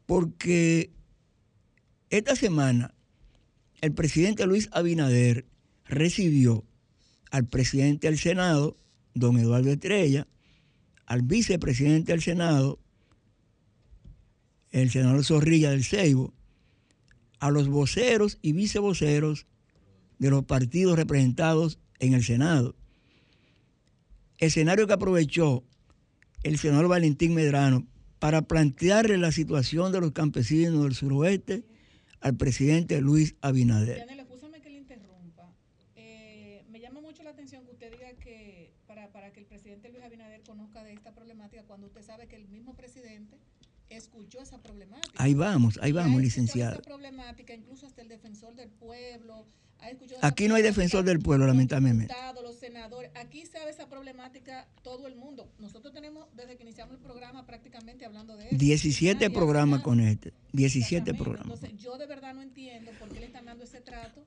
porque esta semana el presidente Luis Abinader recibió al presidente del Senado, don Eduardo Estrella, al vicepresidente del Senado, el senador Zorrilla del Ceibo, a los voceros y vicevoceros de los partidos representados en el Senado. Escenario que aprovechó el senador Valentín Medrano para plantearle la situación de los campesinos del suroeste al presidente Luis Abinader. Yanel, escúchame que le interrumpa. Eh, me llama mucho la atención que usted diga que para, para que el presidente Luis Abinader conozca de esta problemática, cuando usted sabe que el mismo presidente escuchó esa problemática. Ahí vamos, ahí vamos, licenciado. Esa problemática, incluso hasta el defensor del pueblo. Aquí no hay defensor del pueblo, lamentablemente. Los senadores, aquí sabe esa problemática todo el mundo. Nosotros tenemos, desde que iniciamos el programa, prácticamente hablando de eso. 17 programas con este. 17 programas. Entonces, yo de verdad no entiendo por qué le están dando ese trato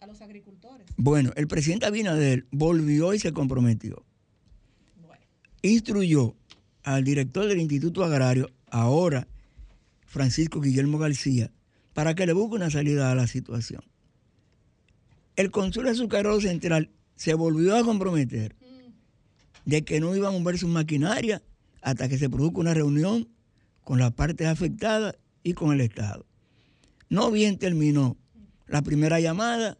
a los agricultores. Bueno, el presidente Abinader volvió y se comprometió. Instruyó al director del Instituto Agrario ahora Francisco Guillermo García, para que le busque una salida a la situación. El consul azucarero central se volvió a comprometer de que no iban a mover sus maquinarias hasta que se produzca una reunión con las partes afectadas y con el Estado. No bien terminó la primera llamada,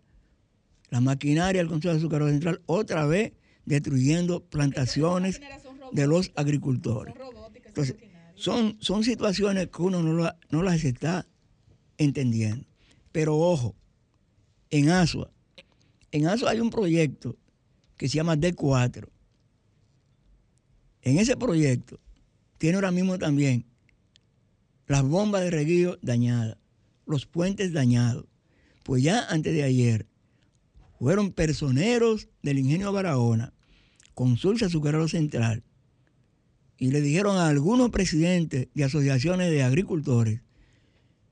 la maquinaria del Consul Azucarero Central otra vez destruyendo plantaciones de los agricultores. Entonces, son, son situaciones que uno no, las está entendiendo. Pero ojo, en ASUA, en ASUA hay un proyecto que se llama D4. En ese proyecto tiene ahora mismo también las bombas de reguío dañadas, los puentes dañados. Pues ya antes de ayer fueron personeros del ingenio Barahona, Consulta Azucarero Central, y le dijeron a algunos presidentes de asociaciones de agricultores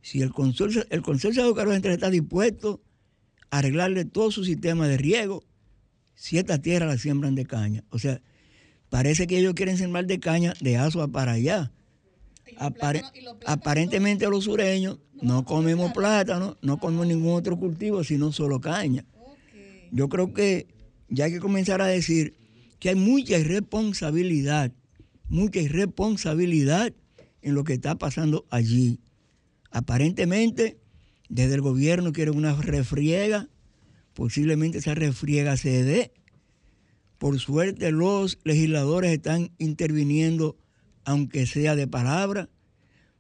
si el consorcio, el consorcio de Central está dispuesto a arreglarle todo su sistema de riego si esta tierra la siembran de caña. O sea, parece que ellos quieren sembrar de caña de Azua para allá. aparentemente los sureños no, comemos plátano, no comemos ningún otro cultivo, sino solo caña. Yo creo que ya hay que comenzar a decir que hay mucha irresponsabilidad mucha irresponsabilidad en lo que está pasando allí. Aparentemente, desde el gobierno quieren una refriega posiblemente esa refriega se dé. Por suerte los legisladores están interviniendo, aunque sea de palabra,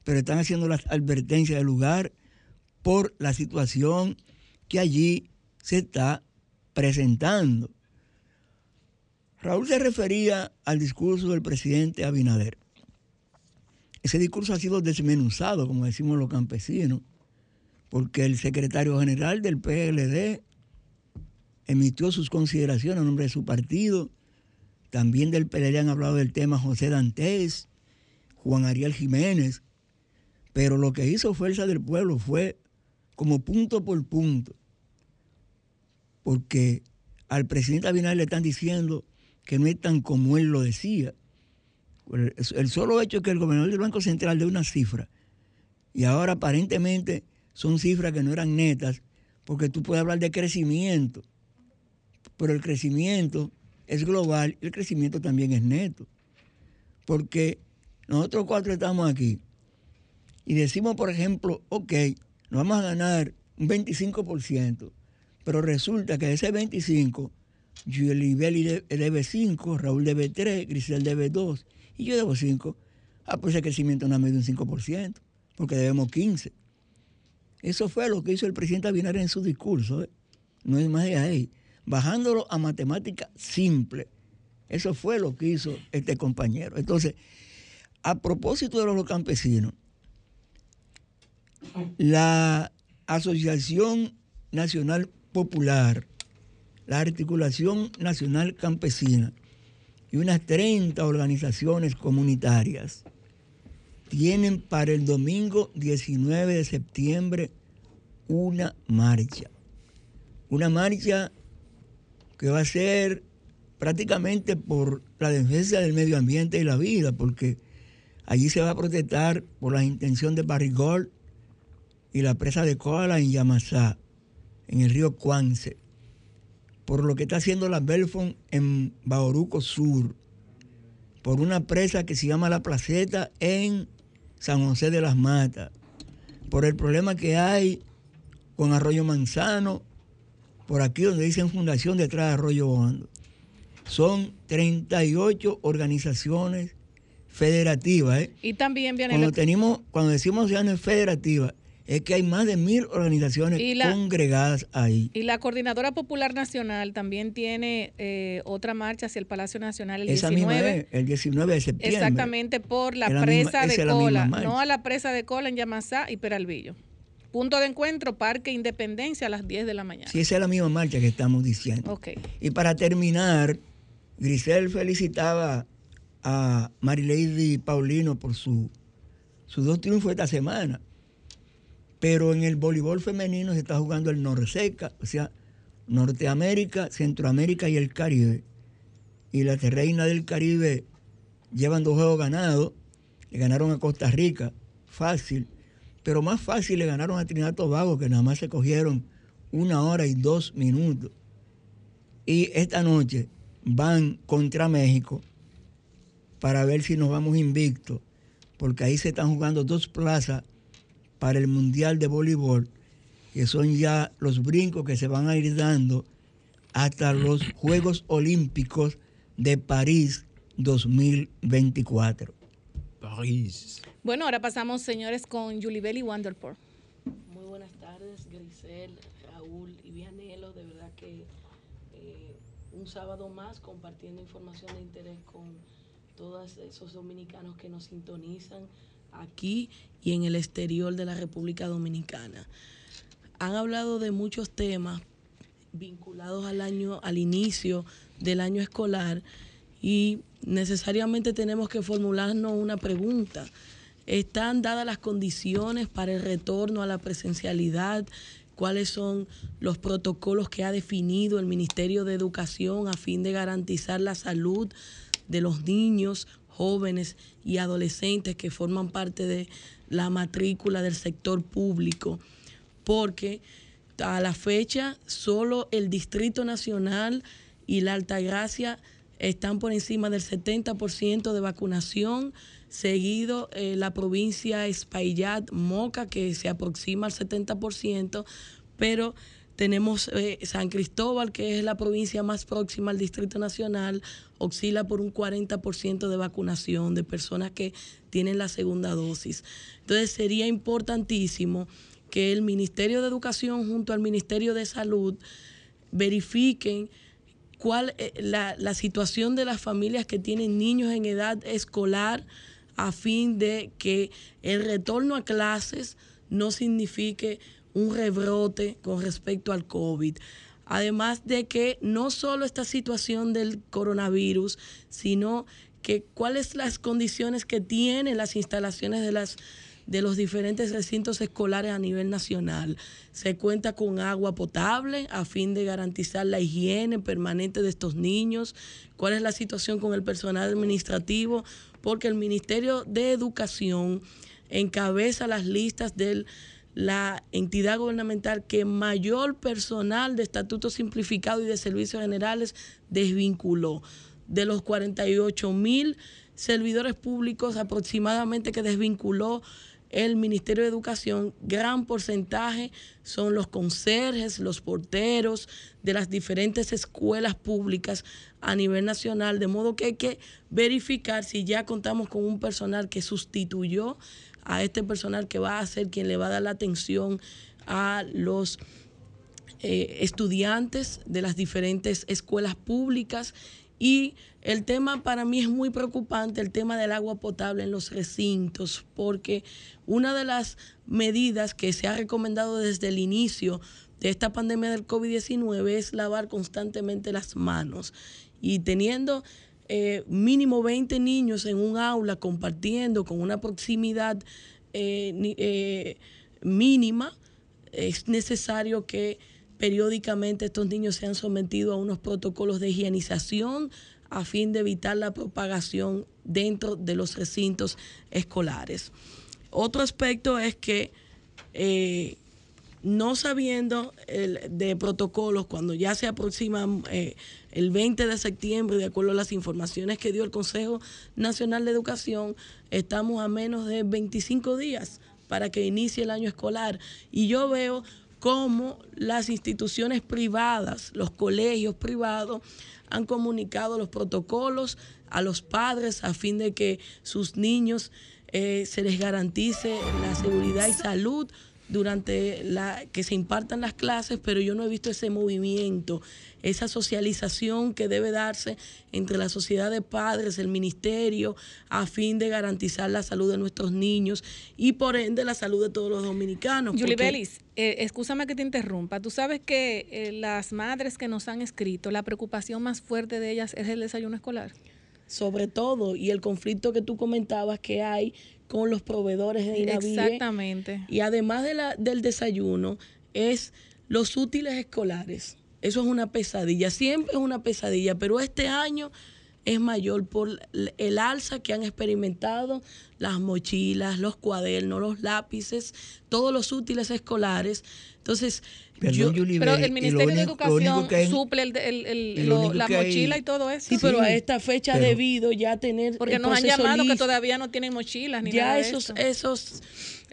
pero están haciendo las advertencias del lugar por la situación que allí se está presentando. Raúl se refería al discurso del presidente Abinader. Ese discurso ha sido desmenuzado, como decimos los campesinos, porque el secretario general del PLD emitió sus consideraciones en nombre de su partido. También del PLD han hablado del tema José Dantes, Juan Ariel Jiménez. Pero lo que hizo Fuerza del Pueblo fue como punto por punto. Porque al presidente Abinader le están diciendo que no es tan como él lo decía. El solo hecho que el gobernador del Banco Central dé una cifra y ahora aparentemente son cifras que no eran netas, porque tú puedes hablar de crecimiento, pero el crecimiento es global y el crecimiento también es neto. Porque nosotros cuatro estamos aquí y decimos, por ejemplo, ok, nos vamos a ganar un 25%, pero resulta que ese 25%, Julie debe 5, Raúl debe 3, Grisel debe 2 y yo debo 5. Ah, pues ese crecimiento no ha medido un 5%, porque debemos 15. Eso fue lo que hizo el presidente Abinader en su discurso. ¿eh? No es más de ahí. Bajándolo a matemática simple. Eso fue lo que hizo este compañero. Entonces, a propósito de los campesinos, la Asociación Nacional Popular, la Articulación Nacional Campesina y unas 30 organizaciones comunitarias tienen para el domingo 19 de septiembre una marcha. Una marcha que va a ser prácticamente por la defensa del medio ambiente y la vida, porque allí se va a protestar por la intención de Barrigol y la presa de Koala en Yamasá, en el río Cuance, por lo que está haciendo la Belfon en Baoruco Sur, por una presa que se llama La Placeta en San José de las Matas, por el problema que hay con Arroyo Manzano, por aquí donde dicen Fundación detrás de Arroyo Hondo. Son 38 organizaciones federativas. ¿eh? Y también viene... Cuando, tenemos, cuando decimos organizaciones federativas, es que hay más de mil organizaciones congregadas ahí. Y la Coordinadora Popular Nacional también tiene eh, otra marcha hacia el Palacio Nacional el Esa 19. el 19 de septiembre. Exactamente, por la presa de Cola, no a la presa de Cola en Yamasá y Peralvillo. Punto de encuentro, Parque Independencia a las 10 de la mañana. Sí, esa es la misma marcha que estamos diciendo. Okay. Y para terminar, Grisel felicitaba a Marileidy Paulino por su, sus dos triunfos esta semana. Pero en el voleibol femenino se está jugando el Norseca, o sea, Norteamérica, Centroamérica y el Caribe. Y las reinas del Caribe llevan dos juegos ganados. Le ganaron a Costa Rica, fácil. Pero más fácil le ganaron a Trinidad Tobago, que nada más se cogieron una hora y dos minutos. Y esta noche van contra México para ver si nos vamos invictos, porque ahí se están jugando dos plazas para el Mundial de Voleibol, que son ya los brincos que se van a ir dando hasta los Juegos Olímpicos de París 2024. París. Bueno, ahora pasamos, señores, con Julie y Wonderport. Muy buenas tardes, Grisel, Raúl y Vianelo. De verdad que eh, un sábado más compartiendo información de interés con todos esos dominicanos que nos sintonizan aquí y en el exterior de la República Dominicana. Han hablado de muchos temas vinculados al año, al inicio del año escolar y necesariamente tenemos que formularnos una pregunta. ¿Están dadas las condiciones para el retorno a la presencialidad? ¿Cuáles son los protocolos que ha definido el Ministerio de Educación a fin de garantizar la salud de los niños, jóvenes y adolescentes que forman parte de la matrícula del sector público, porque a la fecha solo el Distrito Nacional y la Altagracia están por encima del 70% de vacunación, seguido eh, la provincia Espaillat, Moca, que se aproxima al 70%, pero tenemos eh, San Cristóbal, que es la provincia más próxima al Distrito Nacional, oscila por un 40% de vacunación de personas que tienen la segunda dosis. Entonces sería importantísimo que el Ministerio de Educación junto al Ministerio de Salud verifiquen cuál eh, la situación de las familias que tienen niños en edad escolar a fin de que el retorno a clases no signifique un rebrote con respecto al COVID. Además de que no solo esta situación del coronavirus, sino que cuáles las condiciones que tienen las instalaciones de las de los diferentes recintos escolares a nivel nacional. Se cuenta con agua potable a fin de garantizar la higiene permanente de estos niños. ¿Cuál es la situación con el personal administrativo? Porque el Ministerio de Educación encabeza las listas del la entidad gubernamental que mayor personal de estatuto simplificado y de servicios generales desvinculó. De los 48 mil servidores públicos aproximadamente que desvinculó el Ministerio de Educación, gran porcentaje son los conserjes, los porteros de las diferentes escuelas públicas a nivel nacional, de modo que hay que verificar si ya contamos con un personal que sustituyó a este personal que va a ser quien le va a dar la atención a los eh, estudiantes de las diferentes escuelas públicas y el tema para mí es muy preocupante, el tema del agua potable en los recintos, porque una de las medidas que se ha recomendado desde el inicio de esta pandemia del COVID-19 es lavar constantemente las manos. Y teniendo eh, mínimo 20 niños en un aula compartiendo con una proximidad eh, eh, mínima, es necesario que periódicamente estos niños sean sometidos a unos protocolos de higienización a fin de evitar la propagación dentro de los recintos escolares. Otro aspecto es que no sabiendo de protocolos, cuando ya se aproxima el 20 de septiembre, de acuerdo a las informaciones que dio el Consejo Nacional de Educación, estamos a menos de 25 días para que inicie el año escolar. Y yo veo cómo las instituciones privadas, los colegios privados, han comunicado los protocolos a los padres a fin de que sus niños eh, se les garantice la seguridad y salud durante la que se impartan las clases, pero yo no he visto ese movimiento, esa socialización que debe darse entre la sociedad de padres, el ministerio, a fin de garantizar la salud de nuestros niños y por ende la salud de todos los dominicanos. Julie Belis, eh, escúchame que te interrumpa. Tú sabes que eh, las madres que nos han escrito, la preocupación más fuerte de ellas es el desayuno escolar sobre todo, y el conflicto que tú comentabas que hay con los proveedores de INAVIE. Exactamente. Y además de la, del desayuno, es los útiles escolares. Eso es una pesadilla, siempre es una pesadilla, pero este año es mayor por el alza que han experimentado las mochilas, los cuadernos, los lápices, todos los útiles escolares. Entonces, pero el Ministerio de Educación suple el, la mochila y todo eso. Sí, pero a esta fecha debido ya tener. Porque nos han llamado que todavía no tienen mochilas ni ya nada. Ya esos, esos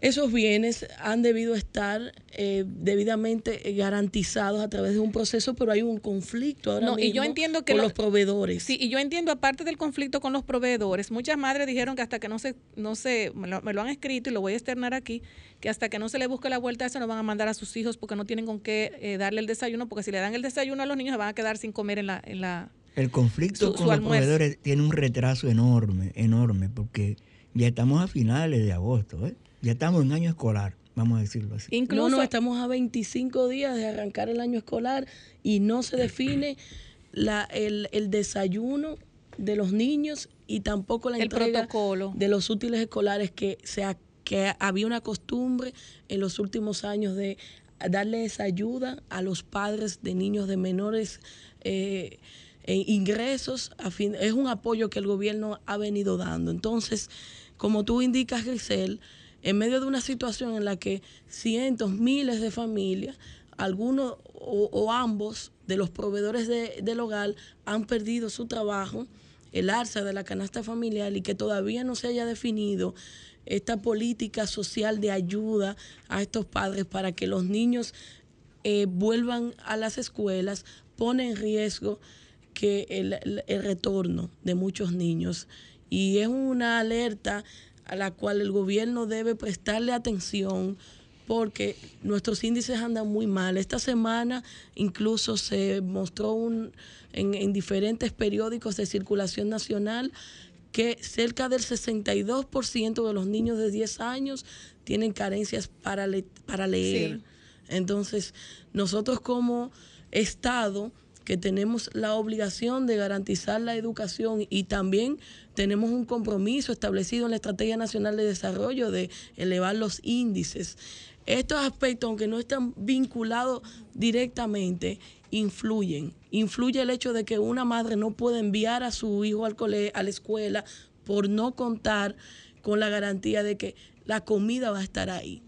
esos bienes han debido estar eh, debidamente eh, garantizados a través de un proceso, pero hay un conflicto ahora mismo y yo entiendo que con los proveedores. Sí, y yo entiendo, aparte del conflicto con los proveedores, muchas madres dijeron que hasta que no se, no se, me lo, han escrito y lo voy a externar aquí, que hasta que no se le busque la vuelta a eso no van a mandar a sus hijos porque no tienen con qué eh, darle el desayuno, porque si le dan el desayuno a los niños se van a quedar sin comer en la... En la el conflicto con los proveedores tiene un retraso enorme, enorme, porque ya estamos a finales de agosto, ¿eh? Ya estamos en año escolar, vamos a decirlo así. Incluso no, estamos a 25 días de arrancar el año escolar y no se define la, el, desayuno de los niños y tampoco la entrega de los útiles escolares que, se que había una costumbre en los últimos años de darle esa ayuda a los padres de niños de menores eh, eh, ingresos. A fin, es un apoyo que el gobierno ha venido dando. Entonces, como tú indicas, Grisel, en medio de una situación en la que cientos, miles de familias, algunos o, ambos de los proveedores del hogar han perdido su trabajo, el alza de la canasta familiar y que todavía no se haya definido esta política social de ayuda a estos padres para que los niños eh, vuelvan a las escuelas pone en riesgo que el retorno de muchos niños. Y es una alerta a la cual el gobierno debe prestarle atención porque nuestros índices andan muy mal. Esta semana incluso se mostró un, en, diferentes periódicos de circulación nacional que cerca del 62% de los niños de 10 años tienen carencias para, para leer. Entonces, nosotros como Estado que tenemos la obligación de garantizar la educación y también tenemos un compromiso establecido en la Estrategia Nacional de Desarrollo de elevar los índices. Estos aspectos, aunque no están vinculados directamente, influyen. Influye el hecho de que una madre no puede enviar a su hijo al colegio, a la escuela, por no contar con la garantía de que la comida va a estar ahí.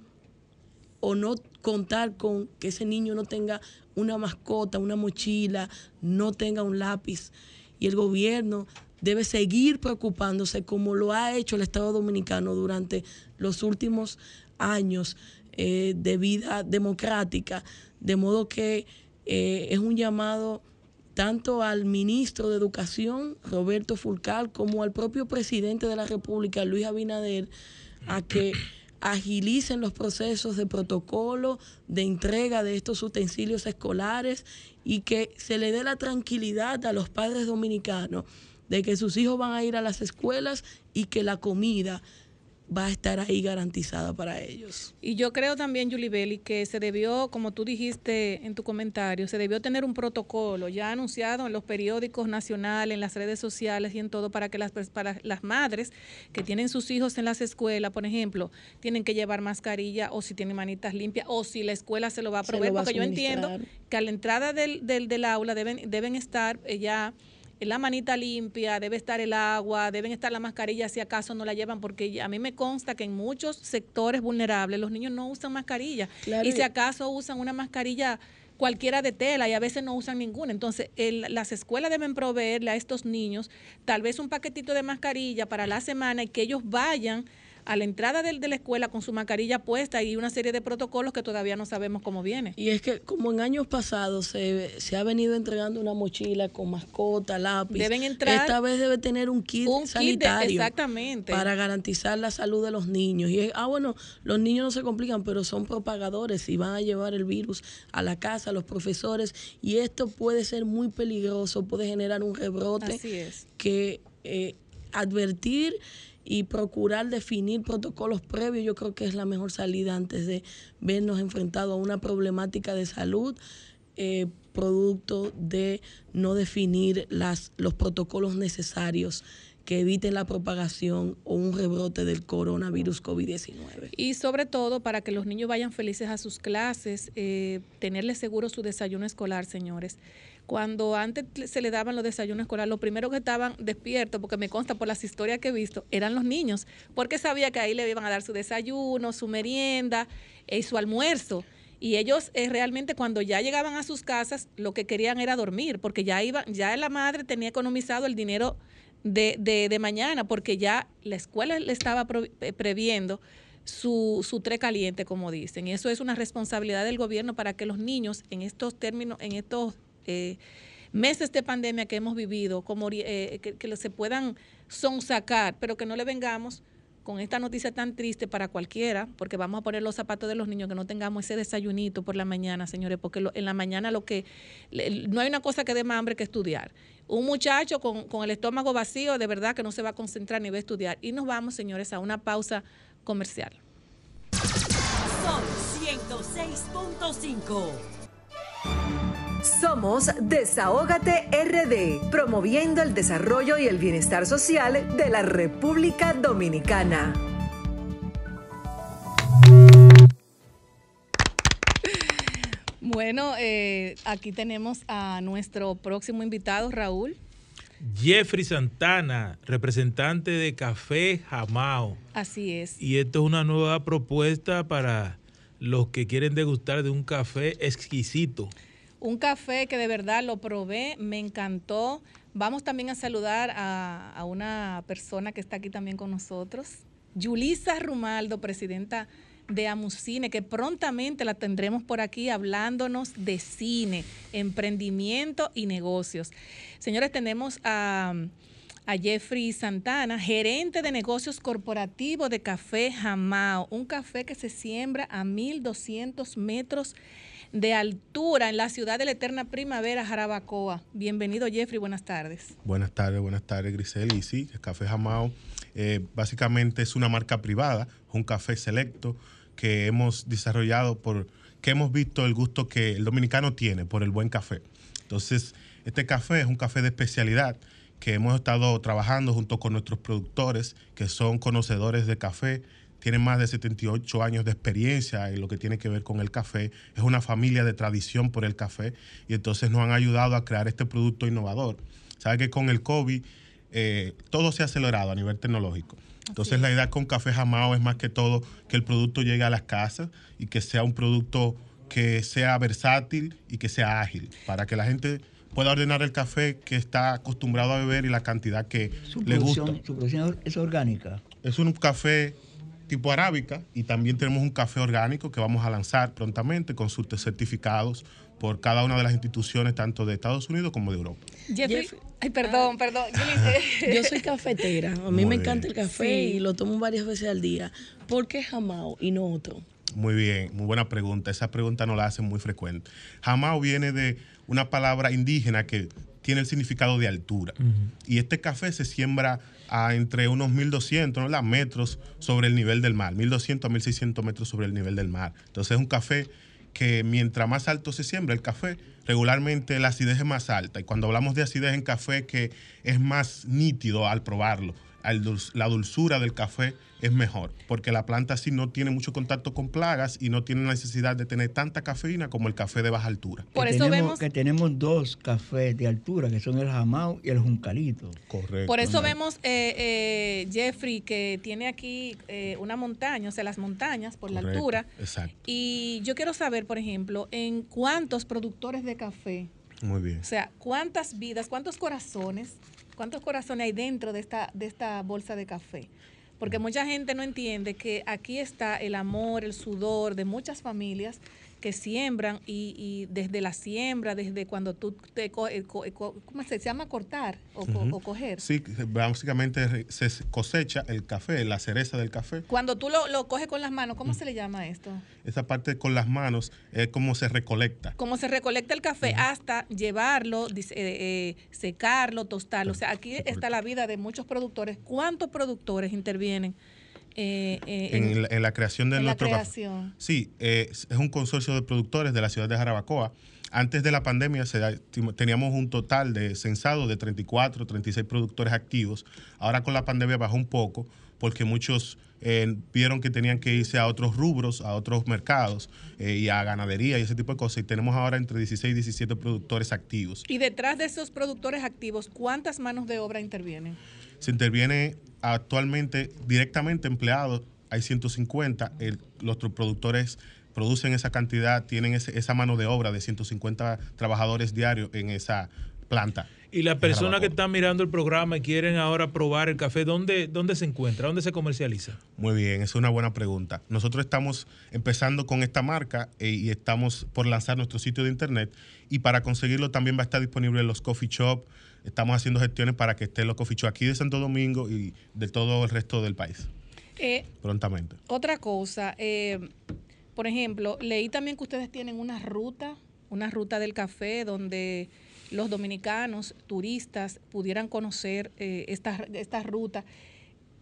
O no contar con que ese niño no tenga una mascota, una mochila, no tenga un lápiz. Y el gobierno debe seguir preocupándose como lo ha hecho el Estado Dominicano durante los últimos años eh, de vida democrática, de modo que eh, es un llamado tanto al ministro de Educación, Roberto Fulcal, como al propio presidente de la República, Luis Abinader, a que agilicen los procesos de protocolo, de entrega de estos utensilios escolares y que se le dé la tranquilidad a los padres dominicanos de que sus hijos van a ir a las escuelas y que la comida va a estar ahí garantizada para ellos. Y yo creo también, Julie Belli, que se debió, como tú dijiste en tu comentario, se debió tener un protocolo ya anunciado en los periódicos nacionales, en las redes sociales y en todo para que las, para las madres que tienen sus hijos en las escuelas, por ejemplo, tienen que llevar mascarilla o si tienen manitas limpias o si la escuela se lo va a proveer, porque yo entiendo que a la entrada del, del, del aula deben, deben estar eh, ya la manita limpia, debe estar el agua, deben estar la mascarilla si acaso no la llevan, porque a mí me consta que en muchos sectores vulnerables los niños no usan mascarilla. Y si acaso usan una mascarilla cualquiera de tela y a veces no usan ninguna. Entonces, las escuelas deben proveerle a estos niños tal vez un paquetito de mascarilla para la semana y que ellos vayan a la entrada de, de, la escuela con su mascarilla puesta y una serie de protocolos que todavía no sabemos cómo viene. Y es que como en años pasados se, ha venido entregando una mochila con mascota, lápiz. Deben entrar. Esta vez debe tener un kit sanitario. exactamente. Para garantizar la salud de los niños. Y es, ah, bueno, los niños no se complican, pero son propagadores y van a llevar el virus a la casa, a los profesores. Y esto puede ser muy peligroso, puede generar un rebrote. Así es. Que eh, advertir y procurar definir protocolos previos, yo creo que es la mejor salida antes de vernos enfrentados a una problemática de salud. Eh, producto de no definir las, los protocolos necesarios que eviten la propagación o un rebrote del coronavirus COVID-19. Y sobre todo para que los niños vayan felices a sus clases, eh, tenerles seguro su desayuno escolar, señores cuando antes se le daban los desayunos escolares, los primeros que estaban despiertos, porque me consta por las historias que he visto, eran los niños, porque sabía que ahí le iban a dar su desayuno, su merienda y su almuerzo. Y ellos eh, realmente cuando ya llegaban a sus casas, lo que querían era dormir, porque ya iba, ya la madre tenía economizado el dinero de, de, mañana, porque ya la escuela le estaba eh, previendo su, su tre caliente, como dicen. Y eso es una responsabilidad del gobierno para que los niños en estos términos, en estos eh, meses de pandemia que hemos vivido, eh, que, se puedan sonsacar, pero que no le vengamos con esta noticia tan triste para cualquiera, porque vamos a poner los zapatos de los niños, que no tengamos ese desayunito por la mañana, señores, porque en la mañana lo que no hay una cosa que dé más hambre que estudiar. Un muchacho con, con el estómago vacío, de verdad que no se va a concentrar ni va a estudiar. Y nos vamos, señores, a una pausa comercial. Son 106.5. Somos Desahógate RD, promoviendo el desarrollo y el bienestar social de la República Dominicana. Bueno, eh, aquí tenemos a nuestro próximo invitado, Raúl. Jeffrey Santana, representante de Café Jamao. Así es. Y esto es una nueva propuesta para los que quieren degustar de un café exquisito. Un café que de verdad lo probé, me encantó. Vamos también a saludar a, una persona que está aquí también con nosotros, Yulisa Rumaldo, presidenta de Amucine, que prontamente la tendremos por aquí hablándonos de cine, emprendimiento y negocios. Señores, tenemos a, Jeffrey Santana, gerente de negocios corporativos de Café Jamao, un café que se siembra a 1.200 metros de altura en la ciudad de la eterna primavera, Jarabacoa. Bienvenido, Jeffrey, buenas tardes. Buenas tardes, buenas tardes, Grisel. Y sí, el Café Jamao eh, básicamente es una marca privada, un café selecto que hemos desarrollado por que hemos visto el gusto que el dominicano tiene por el buen café. Entonces, este café es un café de especialidad que hemos estado trabajando junto con nuestros productores, que son conocedores de café, tienen más de 78 años de experiencia en lo que tiene que ver con el café, es una familia de tradición por el café y entonces nos han ayudado a crear este producto innovador. Sabe que con el COVID eh, todo se ha acelerado a nivel tecnológico. Entonces la idea con Café Jamao es más que todo que el producto llegue a las casas y que sea un producto que sea versátil y que sea ágil, para que la gente pueda ordenar el café que está acostumbrado a beber y la cantidad que le gusta. Su producción es orgánica. Es un café tipo arábica y también tenemos un café orgánico que vamos a lanzar prontamente con sus certificados por cada una de las instituciones tanto de Estados Unidos como de Europa. Jeffrey, ay, perdón, perdón. Yo soy cafetera, a mí me encanta el café y lo tomo varias veces al día. ¿Por qué jamao y no otro? Muy bien, muy buena pregunta. Esa pregunta no la hacen muy frecuente. Jamao viene de una palabra indígena que tiene el significado de altura. Y este café se siembra a entre unos 1200 ¿no? metros sobre el nivel del mar, 1200 a 1600 metros sobre el nivel del mar. Entonces es un café que mientras más alto se siembra el café, regularmente la acidez es más alta. Y cuando hablamos de acidez en café, que es más nítido al probarlo, la dulzura del café es mejor, porque la planta así no tiene mucho contacto con plagas y no tiene necesidad de tener tanta cafeína como el café de baja altura. Por eso vemos que tenemos dos cafés de altura, que son el jamao y el juncalito. Correcto. Por eso vemos, eh, eh, Jeffrey, que tiene aquí eh, una montaña, o sea, las montañas por la altura. Exacto. Y yo quiero saber, por ejemplo, en cuántos productores de café muy bien. O sea, ¿cuántas vidas, cuántos corazones, cuántos corazones hay dentro de esta, de esta bolsa de café? Porque mucha gente no entiende que aquí está el amor, el sudor de muchas familias que siembran y, desde la siembra, desde cuando tú te eh, eh, ¿cómo se llama? Cortar o, coger. Sí, básicamente se cosecha el café, la cereza del café. Cuando tú lo, lo coges con las manos, ¿cómo se le llama esto? Esa parte con las manos es como se recolecta. Como se recolecta el café hasta llevarlo, eh, secarlo, tostarlo. O sea, aquí está la vida de muchos productores. ¿Cuántos productores intervienen? Eh, eh, en, la, creación de nuestro creación. Sí, eh, es un consorcio de productores de la ciudad de Jarabacoa. Antes de la pandemia teníamos un total de censado de 34, 36 productores activos. Ahora con la pandemia bajó un poco porque muchos vieron que tenían que irse a otros rubros, a otros mercados y a ganadería y ese tipo de cosas. Y tenemos ahora entre 16 y 17 productores activos. Y detrás de esos productores activos, ¿cuántas manos de obra intervienen? Se interviene actualmente directamente empleados, hay 150, los productores producen esa cantidad, tienen esa mano de obra de 150 trabajadores diarios en esa planta. Y las personas que están mirando el programa y quieren ahora probar el café, ¿dónde, ¿dónde se encuentra? ¿Dónde se comercializa? Muy bien, es una buena pregunta. Nosotros estamos empezando con esta marca eh, y estamos por lanzar nuestro sitio de internet y para conseguirlo también va a estar disponible en los coffee shop, estamos haciendo gestiones para que esté los coffee aquí de Santo Domingo y de todo el resto del país. Eh, prontamente. Otra cosa, eh, por ejemplo, leí también que ustedes tienen una ruta, una ruta del café donde los dominicanos, turistas, pudieran conocer eh, esta, esta ruta.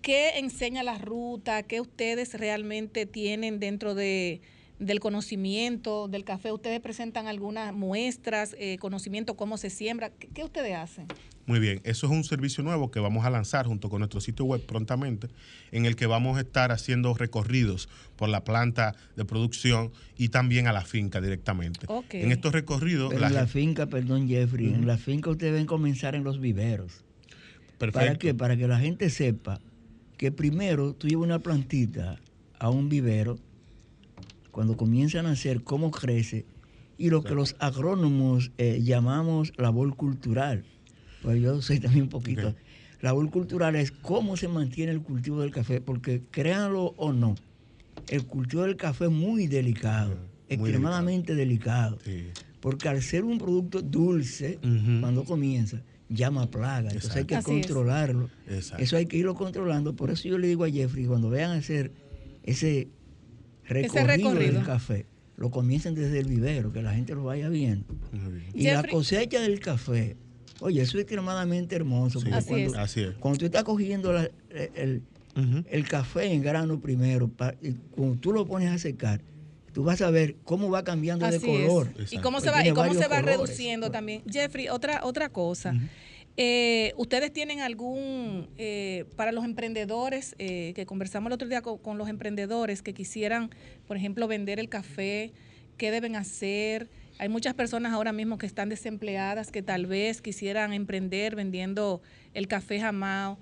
¿Qué enseña la ruta? ¿Qué ustedes realmente tienen dentro de, del conocimiento del café. Ustedes presentan algunas muestras, eh, conocimiento, cómo se siembra. ¿Qué, ustedes hacen? Muy bien, eso es un servicio nuevo que vamos a lanzar junto con nuestro sitio web prontamente, en el que vamos a estar haciendo recorridos por la planta de producción y también a la finca directamente. En estos recorridos... la en la finca, perdón Jeffrey, en la finca ustedes deben comenzar en los viveros. Perfecto. ¿Para qué? Para que la gente sepa que primero tú llevas una plantita a un vivero cuando comienzan a hacer cómo crece y lo que los agrónomos eh, llamamos labor cultural. Pues yo sé también un poquito. Labor cultural es cómo se mantiene el cultivo del café, porque créanlo o no, el cultivo del café es muy delicado, extremadamente delicado. Porque al ser un producto dulce, cuando comienza, llama plaga. Entonces hay que controlarlo. Eso hay que irlo controlando. Por eso yo le digo a Jeffrey, cuando vean hacer ese recorrido, del café, lo comiencen desde el vivero, que la gente lo vaya viendo. Y la cosecha del café, oye, eso es extremadamente hermoso. Así, cuando, tú estás cogiendo el, café en grano primero, y cuando tú lo pones a secar, tú vas a ver cómo va cambiando de color. Y cómo se va, y cómo se va reduciendo también. Jeffrey, otra, otra cosa. Eh, ¿Ustedes tienen algún, eh, para los emprendedores, eh, que conversamos el otro día con, los emprendedores que quisieran, por ejemplo, vender el café, qué deben hacer? Hay muchas personas ahora mismo que están desempleadas, que tal vez quisieran emprender vendiendo el café jamao.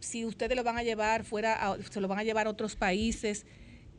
Si ustedes lo van a llevar fuera, se lo van a llevar a otros países,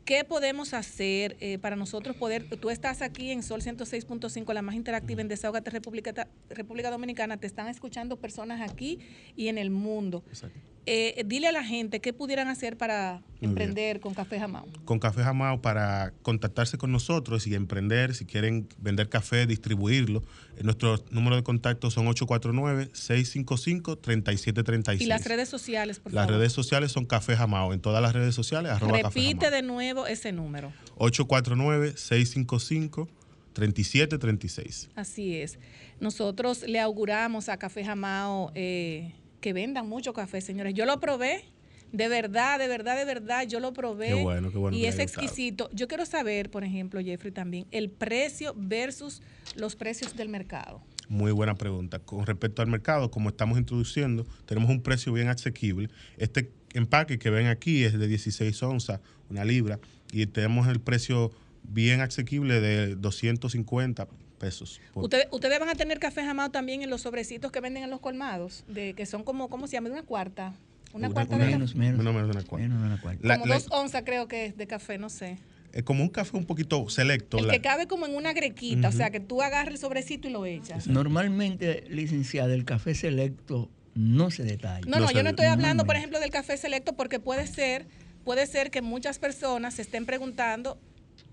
¿Qué podemos hacer eh, para nosotros poder, tú estás aquí en Sol 106.5, la más interactiva en Desahogate República, República Dominicana, te están escuchando personas aquí y en el mundo. Exacto. Eh, dile a la gente qué pudieran hacer para emprender con Café Jamao. Con Café Jamao para contactarse con nosotros y emprender, si quieren vender café, distribuirlo. Eh, nuestros números de contacto son 849-655-3736. ¿Y las redes sociales, por las favor? Las redes sociales son Café Jamao, en todas las redes sociales. Repite de nuevo ese número. 849-655-3736. Así es. Nosotros le auguramos a Café Jamao... Eh, que vendan mucho café, señores. Yo lo probé, de verdad, de verdad, de verdad, yo lo probé. Qué bueno, qué bueno y es exquisito. Yo quiero saber, por ejemplo, Jeffrey, también, el precio versus los precios del mercado. Muy buena pregunta. Con respecto al mercado, como estamos introduciendo, tenemos un precio bien asequible. Este empaque que ven aquí es de 16 onzas, una libra, y tenemos el precio bien asequible de 250 pesos. ¿Ustedes, ¿Ustedes van a tener café jamado también en los sobrecitos que venden en los colmados? de Que son como, ¿cómo se llama? De una cuarta. Una, cuarta menos, de menos, menos, de una cuarta. Menos de una cuarta. como dos onzas creo que es de café, no sé. Es como un café un poquito selecto. El que cabe como en una grequita, o sea, que tú agarras el sobrecito y lo echas. Normalmente, licenciada, el café selecto no se detalla. No, no, yo no estoy hablando, por ejemplo, del café selecto porque puede ser, puede ser que muchas personas se estén preguntando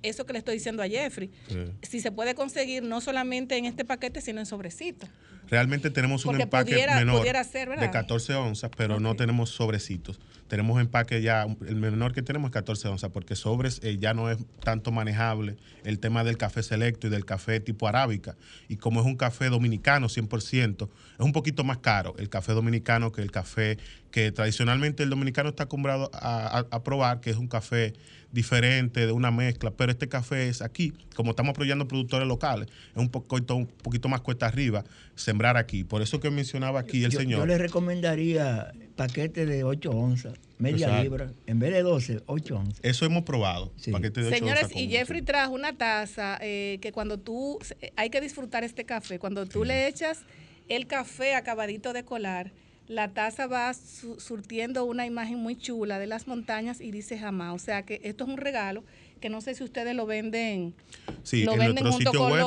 eso que le estoy diciendo a Jeffrey. Si se puede conseguir no solamente en este paquete, sino en sobrecito. Realmente tenemos un empaque menor de 14 onzas, pero no tenemos sobrecitos. Tenemos empaque ya, el menor que tenemos es 14 onzas, porque sobres eh, ya no es tanto manejable el tema del café selecto y del café tipo arábica. Y como es un café dominicano 100%, es un poquito más caro el café dominicano que el café que tradicionalmente el dominicano está acostumbrado a probar, que es un café diferente, de una mezcla, pero este café es aquí, como estamos apoyando productores locales, es un poquito, un poquito más cuesta arriba sembrar aquí. Por eso que mencionaba aquí el señor. Yo le recomendaría paquete de 8 onzas, media libra, en vez de 12, 8 onzas. Eso hemos probado, paquete de 8 Señores, y Jeffrey trajo una taza eh, que cuando tú, hay que disfrutar este café, cuando tú le echas el café acabadito de colar, la taza va surtiendo una imagen muy chula de las montañas y dice jamás. O sea que esto es un regalo que no sé si ustedes lo venden. Sí, en nuestro sitio web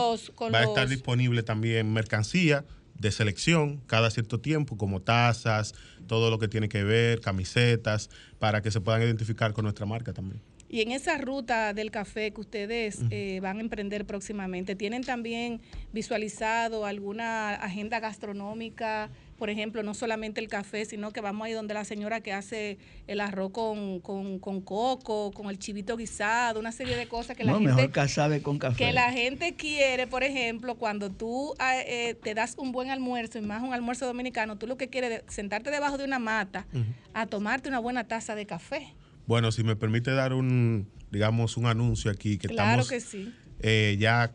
va a estar disponible también mercancía de selección cada cierto tiempo, como tazas, todo lo que tiene que ver, camisetas, para que se puedan identificar con nuestra marca también. Y en esa ruta del café que ustedes eh, van a emprender próximamente, ¿tienen también visualizado alguna agenda gastronómica? Por ejemplo, no solamente el café, sino que vamos ahí donde la señora que hace el arroz con, con, con coco, con el chivito guisado, una serie de cosas que la no, gente... mejor casabe con café. Que la gente quiere, por ejemplo, cuando tú ah, eh, te das un buen almuerzo, y más un almuerzo dominicano, tú lo que quieres es sentarte debajo de una mata a tomarte una buena taza de café. Bueno, si me permite dar un, digamos, un anuncio aquí, que claro estamos que sí. Eh, ya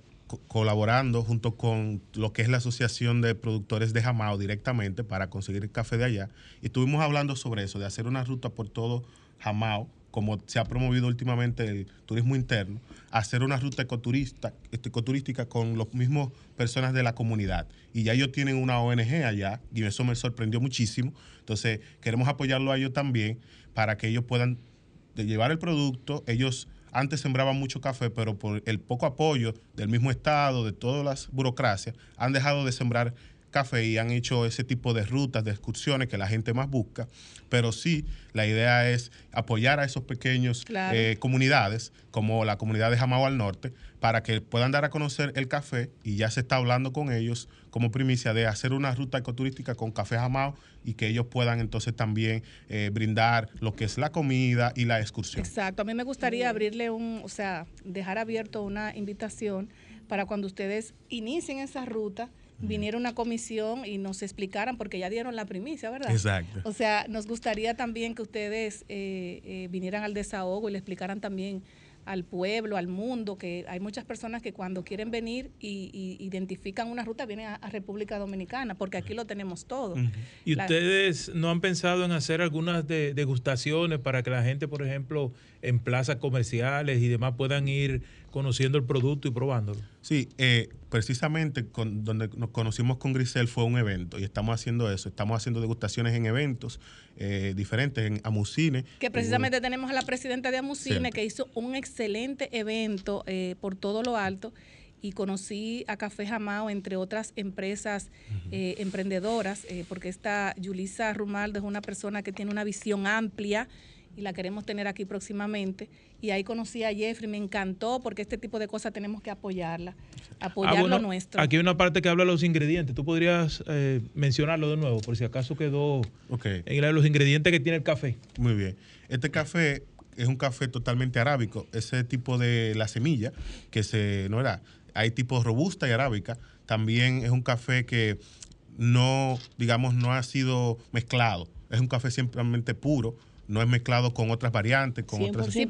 colaborando junto con lo que es la Asociación de Productores de Jamao directamente para conseguir el café de allá. Y estuvimos hablando sobre eso, de hacer una ruta por todo Jamao, como se ha promovido últimamente el turismo interno, hacer una ruta ecoturista, este, ecoturística con los mismos personas de la comunidad. Y ya ellos tienen una ONG allá y eso me sorprendió muchísimo. Entonces queremos apoyarlo a ellos también para que ellos puedan llevar el producto, ellos antes sembraban mucho café, pero por el poco apoyo del mismo Estado, de todas las burocracias, han dejado de sembrar café y han hecho ese tipo de rutas, de excursiones que la gente más busca, pero sí, la idea es apoyar a esos pequeños eh, comunidades, como la comunidad de Jamao al Norte, para que puedan dar a conocer el café y ya se está hablando con ellos como primicia de hacer una ruta ecoturística con Café Jamao y que ellos puedan entonces también eh, brindar lo que es la comida y la excursión. Exacto, a mí me gustaría abrirle un, o sea, dejar abierto una invitación para cuando ustedes inicien esa ruta, viniera una comisión y nos explicaran, porque ya dieron la primicia, ¿verdad? Exacto. O sea, nos gustaría también que ustedes eh, eh, vinieran al desahogo y le explicaran también al pueblo, al mundo, que hay muchas personas que cuando quieren venir y, identifican una ruta vienen a, República Dominicana, porque aquí lo tenemos todo. ¿Y ustedes no han pensado en hacer algunas degustaciones para que la gente, por ejemplo, en plazas comerciales y demás puedan ir conociendo el producto y probándolo? Sí, eh, precisamente con, donde nos conocimos con Grisel fue un evento y estamos haciendo eso. Estamos haciendo degustaciones en eventos eh, diferentes, en Amucine. Que precisamente tenemos a la presidenta de Amucine que hizo un excelente evento eh, por todo lo alto y conocí a Café Jamao, entre otras empresas emprendedoras, porque esta Yulisa Rumaldo es una persona que tiene una visión amplia y la queremos tener aquí próximamente. Y ahí conocí a Jeffrey, me encantó porque este tipo de cosas tenemos que apoyarla, apoyar ah, lo nuestro. Aquí hay una parte que habla de los ingredientes. ¿Tú podrías eh, mencionarlo de nuevo, por si acaso quedó en los ingredientes que tiene el café? Muy bien. Este café es un café totalmente arábico. Ese tipo de la semilla que se, no era, hay tipo robusta y arábica. También es un café que no, digamos, no ha sido mezclado. Es un café simplemente puro no es mezclado con otras variantes, con otras sí,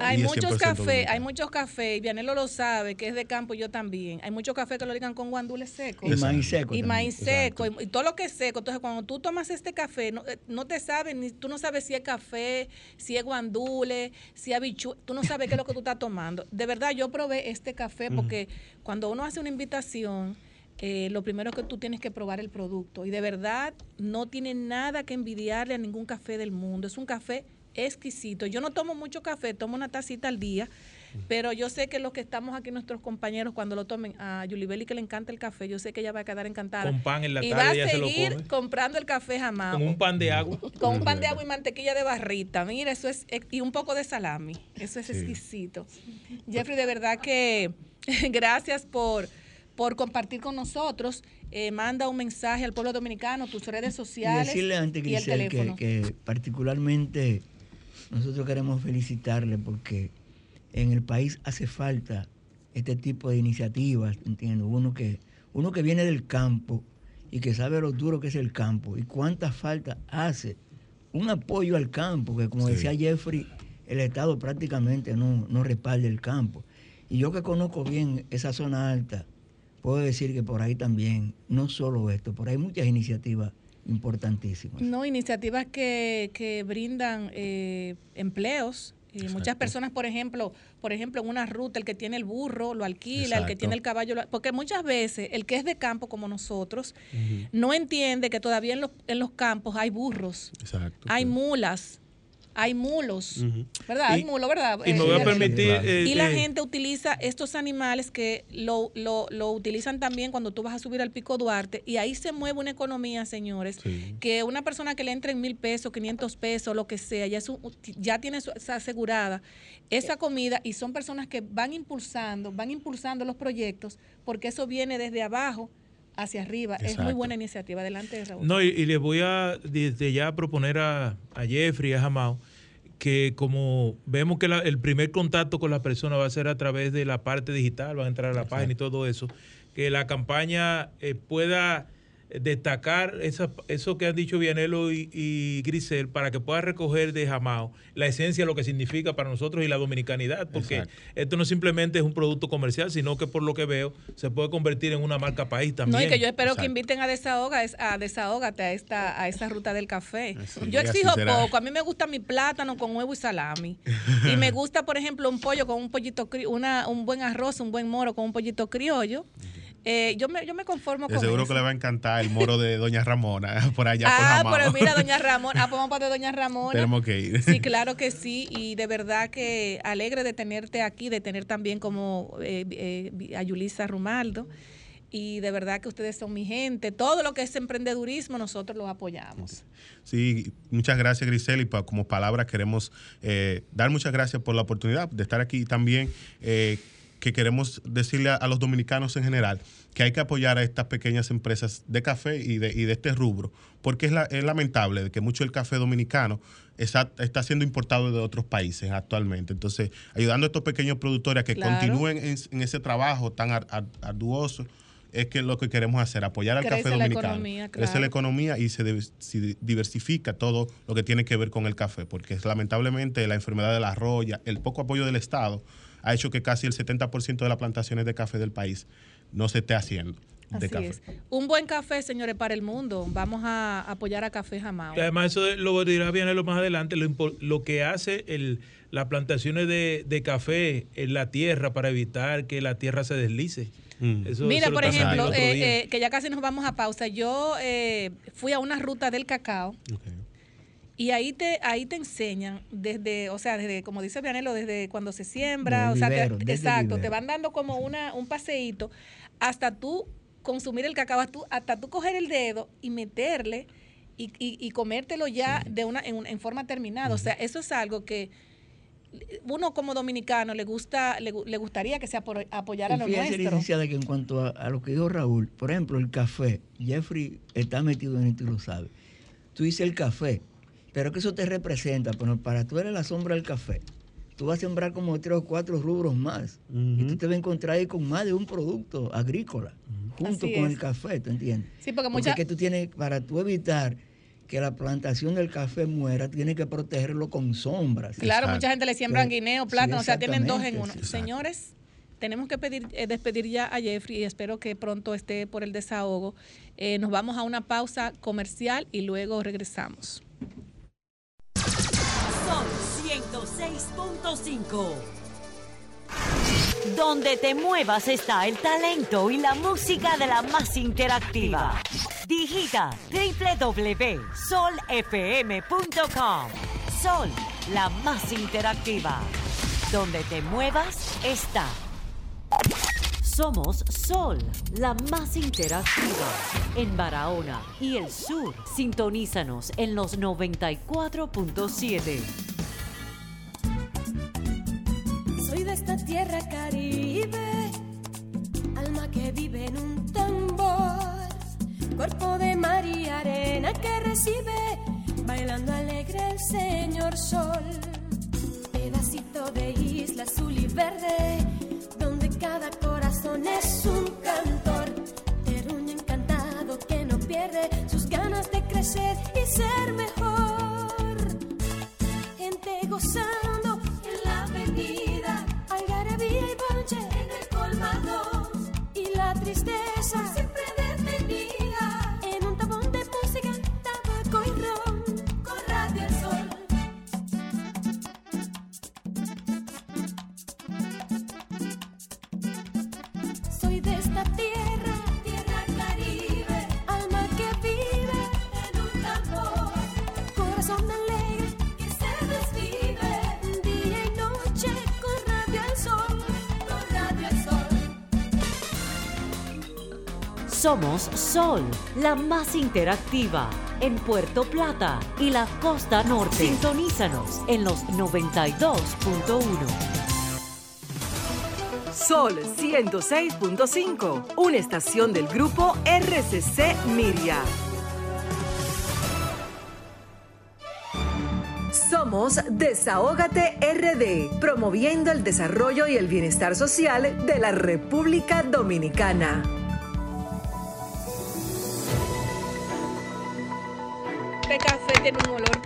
Hay muchos cafés, hay muchos cafés, y Vianelo lo sabe, que es de campo, yo también. Hay muchos cafés que lo digan con guandules secos. Y maíz seco. Y maíz seco, y, todo lo que es seco. Entonces, cuando tú tomas este café, no, eh, no te sabes, ni tú no sabes si es café, si es guandule, si es bichu, tú no sabes qué es lo que tú estás tomando. De verdad, yo probé este café porque cuando uno hace una invitación eh, lo primero que tú tienes que probar el producto. Y de verdad no tiene nada que envidiarle a ningún café del mundo. Es un café exquisito. Yo no tomo mucho café, tomo una tacita al día, pero yo sé que los que estamos aquí, nuestros compañeros, cuando lo tomen, a Yulibeli que le encanta el café, yo sé que ella va a quedar encantada. Con pan en la y va a seguir comprando el café jamás. Con un pan de agua. Con un pan de agua y mantequilla de barrita. Mira, eso es, y un poco de salami. Eso es exquisito. Jeffrey, de verdad que gracias por por compartir con nosotros. Eh, manda un mensaje al pueblo dominicano, tus redes sociales. Y decirle antes, y el teléfono. Que, que particularmente nosotros queremos felicitarle porque en el país hace falta este tipo de iniciativas, entiendo, uno que, uno que viene del campo y que sabe lo duro que es el campo y cuánta falta hace un apoyo al campo, que como decía Jeffrey, el Estado prácticamente no, no respalda el campo. Y yo que conozco bien esa zona alta, puedo decir que por ahí también, no solo esto, por ahí hay muchas iniciativas importantísimas. No, iniciativas que, que brindan eh, empleos. Y muchas personas, por ejemplo, por ejemplo, en una ruta, el que tiene el burro lo alquila, el que tiene el caballo, porque muchas veces el que es de campo como nosotros no entiende que todavía en los, en los campos hay burros, hay mulas, hay mulos, ¿verdad? hay mulos, ¿verdad? Y me voy a eh, permitir... Eh, y la gente utiliza estos animales que lo, lo, lo, utilizan también cuando tú vas a subir al Pico Duarte y ahí se mueve una economía, señores, que una persona que le entre en mil pesos, 500 pesos, lo que sea, ya, ya tiene asegurada esa comida y son personas que van impulsando, van impulsando los proyectos porque eso viene desde abajo hacia arriba. Es muy buena iniciativa. Adelante, Raúl. No, y, les voy a desde ya proponer a, a Jeffrey, a Jamao, que como vemos que el primer contacto con la persona va a ser a través de la parte digital, van a entrar a la página y todo eso, que la campaña eh, pueda destacar eso que han dicho Vianelo y, Grisel para que pueda recoger de Jamao la esencia de lo que significa para nosotros y la dominicanidad, porque esto no simplemente es un producto comercial, sino que por lo que veo se puede convertir en una marca país también. No, y que yo espero que inviten a Desahoga, a Desahógate a esta, a esa ruta del café. yo exijo poco, a mí me gusta mi plátano con huevo y salami. y me gusta, por ejemplo, un pollo con un pollito, una, un buen arroz, un buen moro con un pollito criollo. Eh, yo, me, yo me conformo con Seguro que le va a encantar el moro de Doña Ramona por allá ah, pero mira, Doña Ramona, ah, pues vamos para de Doña Ramona. Tenemos que ir. Sí, claro que sí, y de verdad que alegre de tenerte aquí, de tener también como eh, eh, a Yulisa Rumaldo. y de verdad que ustedes son mi gente. Todo lo que es emprendedurismo nosotros lo apoyamos. Sí, muchas gracias Grisel y como palabra queremos eh, dar muchas gracias por la oportunidad de estar aquí también. Que queremos decirle a, los dominicanos en general que hay que apoyar a estas pequeñas empresas de café y de, y de este rubro, porque es, es lamentable que mucho del café dominicano está, está siendo importado de otros países actualmente. Entonces, ayudando a estos pequeños productores a que continúen en, ese trabajo tan arduoso es que lo que queremos hacer, apoyar al café dominicano. Crece la economía y se, diversifica todo lo que tiene que ver con el café, porque es, lamentablemente la enfermedad de la roya, el poco apoyo del Estado, ha hecho que casi el 70% de las plantaciones de café del país no se esté haciendo. De café. Es. Un buen café, señores, para el mundo. Vamos a apoyar a Café Jamao. Además, eso lo dirá bien lo más adelante, lo, que hace el, las plantaciones de, café en la tierra para evitar que la tierra se deslice. Mm. Mira, por ejemplo, eh, eh, que ya casi nos vamos a pausa. Yo eh, fui a una ruta del cacao. Y ahí te, ahí te enseñan desde, o sea, desde, como dice Vianelo, desde cuando se siembra, o sea, exacto, te van dando como una, un paseíto hasta tú consumir el cacao, hasta tú, coger el dedo y meterle y, y, comértelo ya de una, en, forma terminada. O sea, eso es algo que uno como dominicano le gusta le, gustaría que se apoyara a lo nuestro. licenciada, que en cuanto a, lo que dijo Raúl, por ejemplo, el café, Jeffrey está metido en esto y lo sabe. Tú dices el café, pero que eso te representa, pero para tú eres la sombra del café. Tú vas a sembrar como tres o cuatro rubros más. Y tú te vas a encontrar ahí con más de un producto agrícola, junto con el café, ¿tú entiendes? Sí, porque, muchas... que tú tienes, para tú evitar que la plantación del café muera, tienes que protegerlo con sombras. Claro, mucha gente le siembra guineo, plátano, o sea, tienen dos en uno. Señores, tenemos que pedir, eh, despedir ya a Jeffrey y espero que pronto esté por el desahogo. Eh, nos vamos a una pausa comercial y luego regresamos. 106.5. Donde te muevas está el talento y la música de la más interactiva. Digita www.solfm.com. Sol, la más interactiva. Donde te muevas está. Somos Sol, la más interactiva. En Barahona y el sur, sintonízanos en los 94.7. Soy de esta tierra caribe, alma que vive en un tambor, cuerpo de mar y arena que recibe, bailando alegre el señor sol. Pedacito de isla azul y verde, donde cada corazón es un cantor, terruño encantado que no pierde sus ganas de crecer y ser mejor. Gente gozando en la avenida, algarabía y ponche en el colmado y la tristeza Somos Sol, la más interactiva en Puerto Plata y la costa norte. Sintonízanos en los 92.1. Sol 106.5, una estación del grupo RCC Miria. Somos Desahógate RD, promoviendo el desarrollo y el bienestar social de la República Dominicana. Este café tiene un olor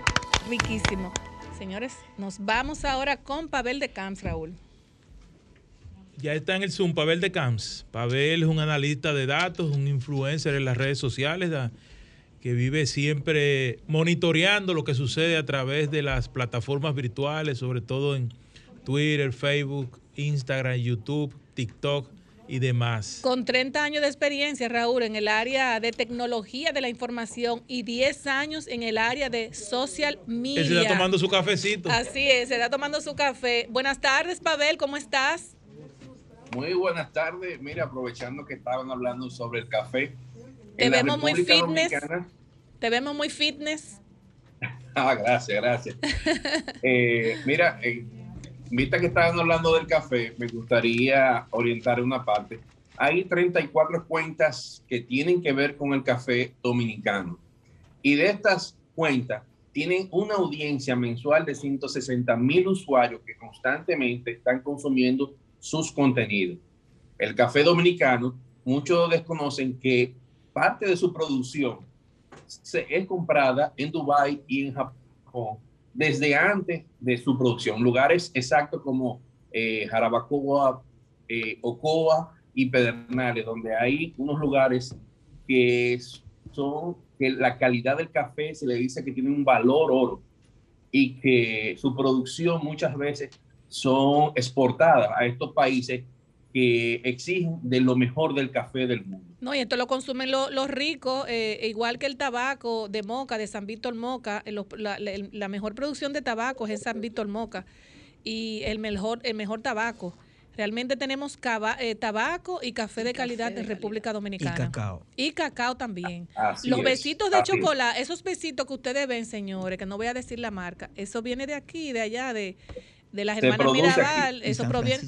riquísimo. Señores, nos vamos ahora con Pavel de Camps, Raúl. Ya está en el Zoom Pavel de Camps. Pavel es un analista de datos, un influencer en las redes sociales que vive siempre monitoreando lo que sucede a través de las plataformas virtuales, sobre todo en Twitter, Facebook, Instagram, YouTube, TikTok y demás. Con 30 años de experiencia, Raúl, en el área de tecnología de la información y 10 años en el área de social media. Él se está tomando su cafecito. Así es, se está tomando su café. Buenas tardes, Pavel, ¿cómo estás? Muy buenas tardes. Mira, aprovechando que estaban hablando sobre el café. Te vemos muy fitness. Te vemos muy fitness. ah, gracias, gracias. Eh, mira, eh, vista que estaban hablando del café, me gustaría orientar una parte. Hay 34 cuentas que tienen que ver con el café dominicano. Y de estas cuentas, tienen una audiencia mensual de 160 mil usuarios que constantemente están consumiendo sus contenidos. El café dominicano, muchos desconocen que parte de su producción se, es comprada en Dubái y en Japón desde antes de su producción. Lugares exactos como eh, Jarabacoa, eh, Ocoa y Pedernales, donde hay unos lugares que son que la calidad del café se le dice que tiene un valor oro y que su producción muchas veces son exportadas a estos países que exigen de lo mejor del café del mundo. No, y esto lo consumen los ricos, eh, igual que el tabaco de Moca, de San Víctor Moca. Eh, la, la, mejor producción de tabaco es en San Víctor Moca y el mejor, el mejor tabaco. Realmente tenemos eh, tabaco y café de calidad de, República Dominicana. Y cacao. Y cacao también. Los besitos de chocolate, esos besitos que ustedes ven, señores, que no voy a decir la marca, eso viene de aquí, de allá, de, de las hermanas Mirabal. Eso proviene.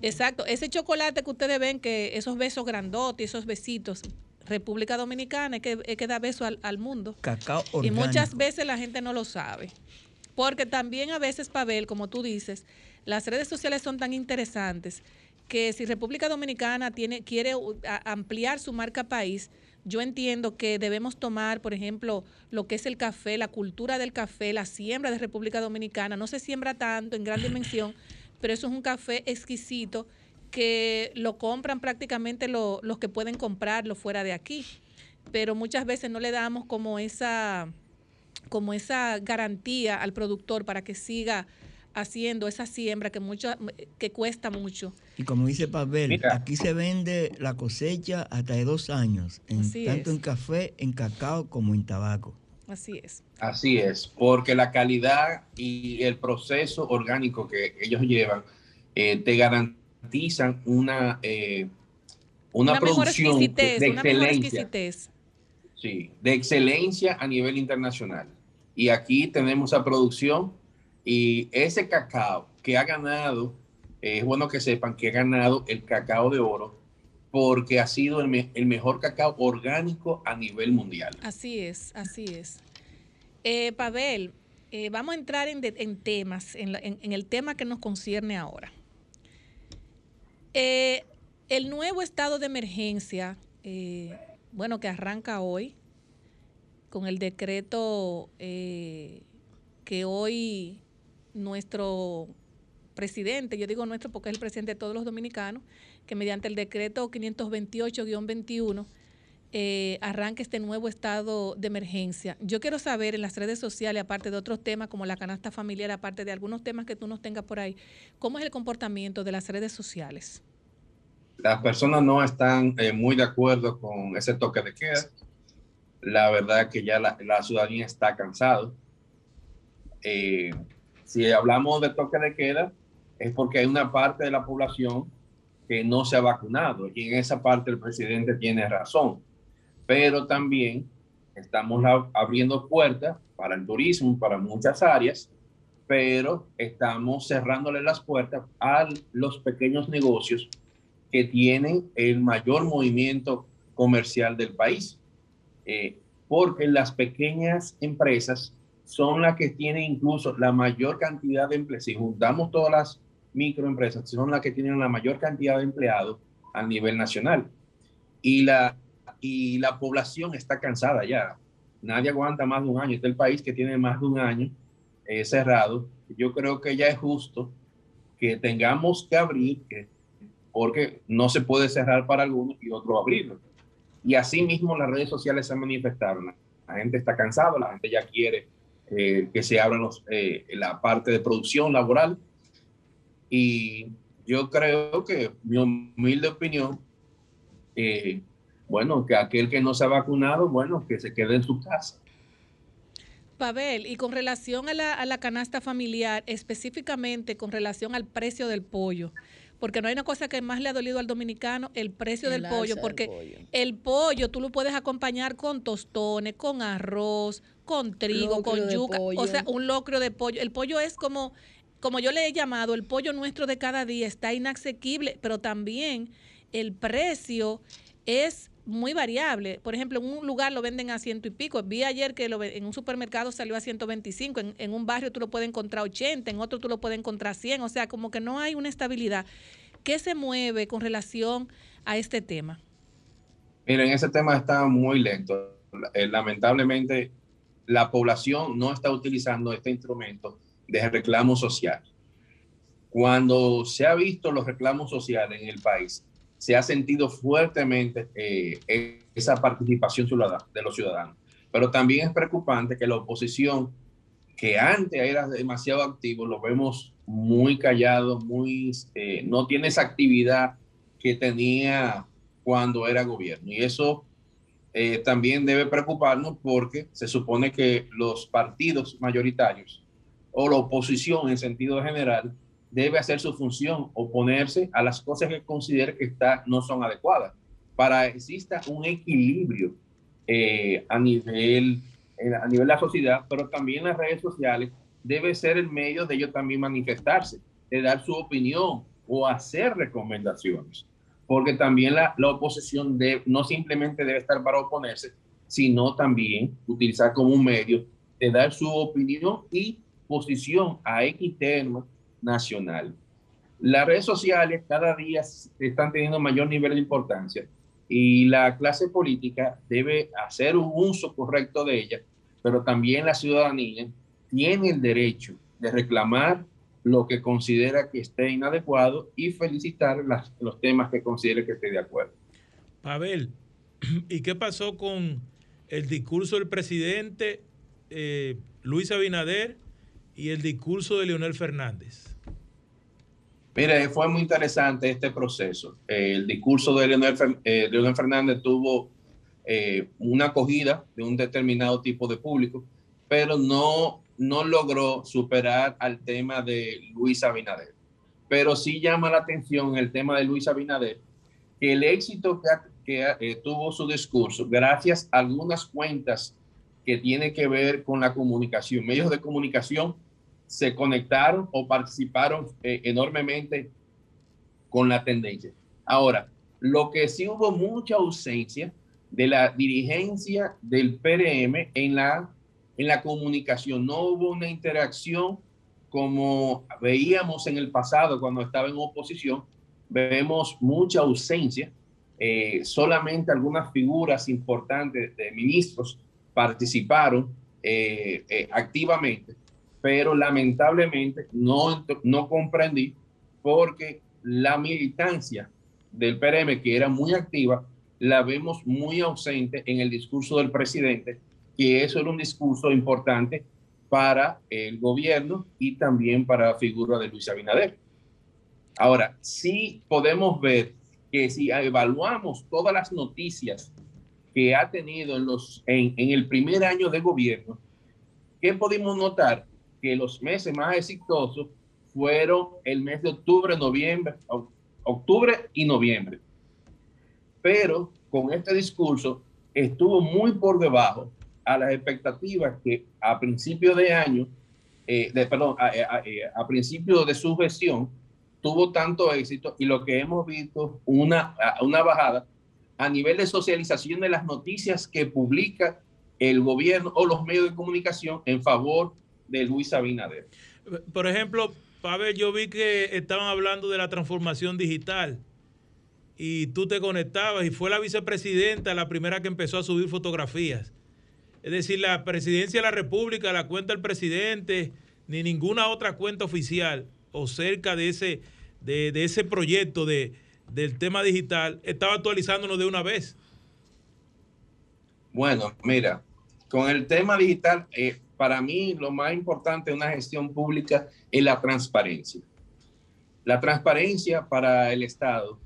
Exacto. Ese chocolate que ustedes ven, que esos besos grandotes, esos besitos, República Dominicana, es que, es que da beso al, al mundo. Cacao orgánico. Y muchas veces la gente no lo sabe. Porque también a veces, Pavel, como tú dices, las redes sociales son tan interesantes que si República Dominicana tiene, quiere ampliar su marca país, yo entiendo que debemos tomar, por ejemplo, lo que es el café, la cultura del café, la siembra de República Dominicana. No se siembra tanto en gran dimensión, pero eso es un café exquisito que lo compran prácticamente los que pueden comprarlo fuera de aquí. Pero muchas veces no le damos como esa, como esa garantía al productor para que siga haciendo esa siembra que mucho que cuesta mucho. Y como dice Pavel, aquí se vende la cosecha hasta de dos años, en, tanto en café, en cacao como en tabaco. Así es. Así es, porque la calidad y el proceso orgánico que ellos llevan eh, te garantizan una, eh, una, producción de, excelencia. Sí, de excelencia a nivel internacional. Y aquí tenemos esa producción y ese cacao que ha ganado, eh, es bueno que sepan que ha ganado el cacao de oro porque ha sido el, mejor cacao orgánico a nivel mundial. Así es, así es. Eh, Pavel, eh, vamos a entrar en, temas, en, el tema que nos concierne ahora. el nuevo estado de emergencia, bueno, que arranca hoy, con el decreto que hoy nuestro presidente, yo digo nuestro porque es el presidente de todos los dominicanos, que mediante el decreto 528-21 eh, arranque este nuevo estado de emergencia. Yo quiero saber en las redes sociales, aparte de otros temas como la canasta familiar, aparte de algunos temas que tú nos tengas por ahí, ¿cómo es el comportamiento de las redes sociales? Las personas no están eh, muy de acuerdo con ese toque de queda. La verdad que ya la, ciudadanía está cansado. Eh, si hablamos de toque de queda, es porque hay una parte de la población que no se ha vacunado y en esa parte el presidente tiene razón. Pero también estamos abriendo puertas para el turismo, para muchas áreas, pero estamos cerrándole las puertas a los pequeños negocios que tienen el mayor movimiento comercial del país. Eh, porque las pequeñas empresas son las que tienen incluso la mayor cantidad de empleados. Si juntamos todas las microempresas, son las que tienen la mayor cantidad de empleados a nivel nacional. Y la, y la población está cansada ya. Nadie aguanta más de un año. Este es el país que tiene más de un año eh, cerrado. Yo creo que ya es justo que tengamos que abrir, porque no se puede cerrar para algunos y otros abrirlo. Y así mismo las redes sociales se manifestaron. La gente está cansada, la gente ya quiere eh, que se abran eh, la parte de producción laboral. Y yo creo que mi humilde opinión, eh, bueno, que aquel que no se ha vacunado, bueno, que se quede en su casa. Pavel, y con relación a la, a la canasta familiar, específicamente con relación al precio del pollo, porque no hay una cosa que más le ha dolido al dominicano, el precio del pollo, porque el pollo tú lo puedes acompañar con tostones, con arroz, con trigo, con yuca, o sea, un locrio de pollo. El pollo es como como yo le he llamado, el pollo nuestro de cada día está inasequible, pero también el precio es muy variable. Por ejemplo, en un lugar lo venden a ciento y pico. Vi ayer que lo, en un supermercado salió a 125. En, en un barrio tú lo puedes encontrar 80, en otro tú lo puedes encontrar 100. O sea, como que no hay una estabilidad. ¿Qué se mueve con relación a este tema? Miren, ese tema está muy lento. Eh, lamentablemente, la población no está utilizando este instrumento de reclamo social. Cuando se ha visto los reclamos sociales en el país, se ha sentido fuertemente eh, esa participación de los ciudadanos. Pero también es preocupante que la oposición, que antes era demasiado activo, lo vemos muy callado, muy, eh, no tiene esa actividad que tenía cuando era gobierno. Y eso eh, también debe preocuparnos porque se supone que los partidos mayoritarios o la oposición en sentido general debe hacer su función, oponerse a las cosas que considere que está, no son adecuadas, para que exista un equilibrio eh, a, nivel, eh, a nivel de la sociedad, pero también las redes sociales debe ser el medio de ellos también manifestarse, de dar su opinión o hacer recomendaciones, porque también la, la oposición de, no simplemente debe estar para oponerse, sino también utilizar como un medio de dar su opinión y posición a X tema nacional. Las redes sociales cada día están teniendo mayor nivel de importancia y la clase política debe hacer un uso correcto de ellas, pero también la ciudadanía tiene el derecho de reclamar lo que considera que esté inadecuado y felicitar los temas que considere que esté de acuerdo. Pavel, ¿y qué pasó con el discurso del presidente eh, Luis Abinader y el discurso de Leonel Fernández? Mire, fue muy interesante este proceso. el discurso de Leonel, eh, Fernández tuvo eh, una acogida de un determinado tipo de público, pero no, no logró superar al tema de Luis Abinader. Pero sí llama la atención el tema de Luis Abinader, que el éxito que, eh, tuvo su discurso, gracias a algunas cuentas que tiene que ver con la comunicación, medios de comunicación se conectaron o participaron eh, enormemente con la tendencia. Ahora, lo que sí hubo mucha ausencia de la dirigencia del PRM en la, en la comunicación. No hubo una interacción como veíamos en el pasado cuando estaba en oposición. Vemos mucha ausencia. Eh, solamente algunas figuras importantes de ministros participaron eh, activamente pero lamentablemente no, no comprendí porque la militancia del PRM, que era muy activa, la vemos muy ausente en el discurso del presidente, que eso era un discurso importante para el gobierno y también para la figura de Luis Abinader. Ahora, sí podemos ver que si evaluamos todas las noticias que ha tenido en, los, en, en el primer año de gobierno, ¿qué podemos notar? Que los meses más exitosos fueron el mes de octubre, noviembre, octubre y noviembre. Pero con este discurso estuvo muy por debajo a las expectativas que a principio de año, eh, de, perdón, a, eh, a, principio de su gestión, tuvo tanto éxito y lo que hemos visto, una, una bajada a nivel de socialización de las noticias que publica el gobierno o los medios de comunicación en favor de Luis Abinader. Por ejemplo, Pavel, yo vi que estaban hablando de la transformación digital y tú te conectabas y fue la vicepresidenta la primera que empezó a subir fotografías. Es decir, la presidencia de la República, la cuenta del presidente, ni ninguna otra cuenta oficial o cerca de ese, de, ese proyecto de, del tema digital estaba actualizándonos de una vez. Bueno, mira, con el tema digital, eh, para mí lo más importante de una gestión pública es la transparencia. La transparencia para el Estado,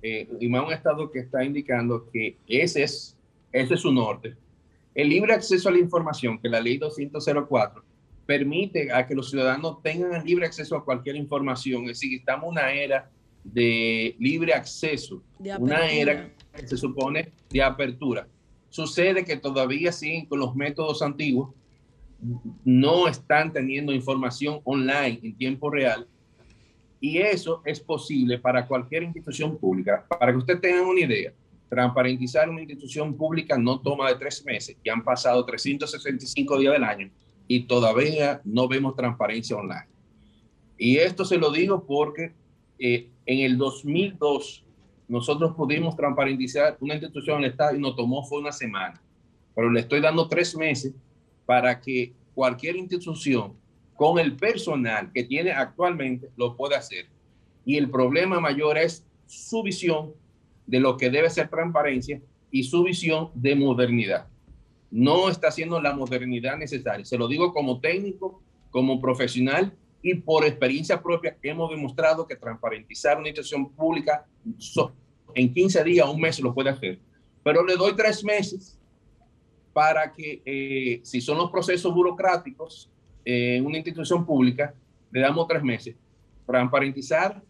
eh, y más un Estado que está indicando que ese es, ese es su norte. El libre acceso a la información, que la ley 204 permite a que los ciudadanos tengan libre acceso a cualquier información. Es decir, estamos en una era de libre acceso, una era que se supone de apertura. Sucede que todavía siguen con los métodos antiguos, no están teniendo información online en tiempo real y eso es posible para cualquier institución pública. Para que usted tenga una idea, transparentizar una institución pública no toma de tres meses, y han pasado 365 días del año y todavía no vemos transparencia online. Y esto se lo digo porque eh, en el 2002 nosotros pudimos transparentizar una institución en el Estado y nos tomó fue una semana, pero le estoy dando tres meses para que cualquier institución con el personal que tiene actualmente lo pueda hacer. Y el problema mayor es su visión de lo que debe ser transparencia y su visión de modernidad. No está haciendo la modernidad necesaria. Se lo digo como técnico, como profesional y por experiencia propia hemos demostrado que transparentizar una institución pública en 15 días, un mes lo puede hacer. Pero le doy tres meses para que, eh, si son los procesos burocráticos eh, en una institución pública, le damos tres meses. Transparentizar,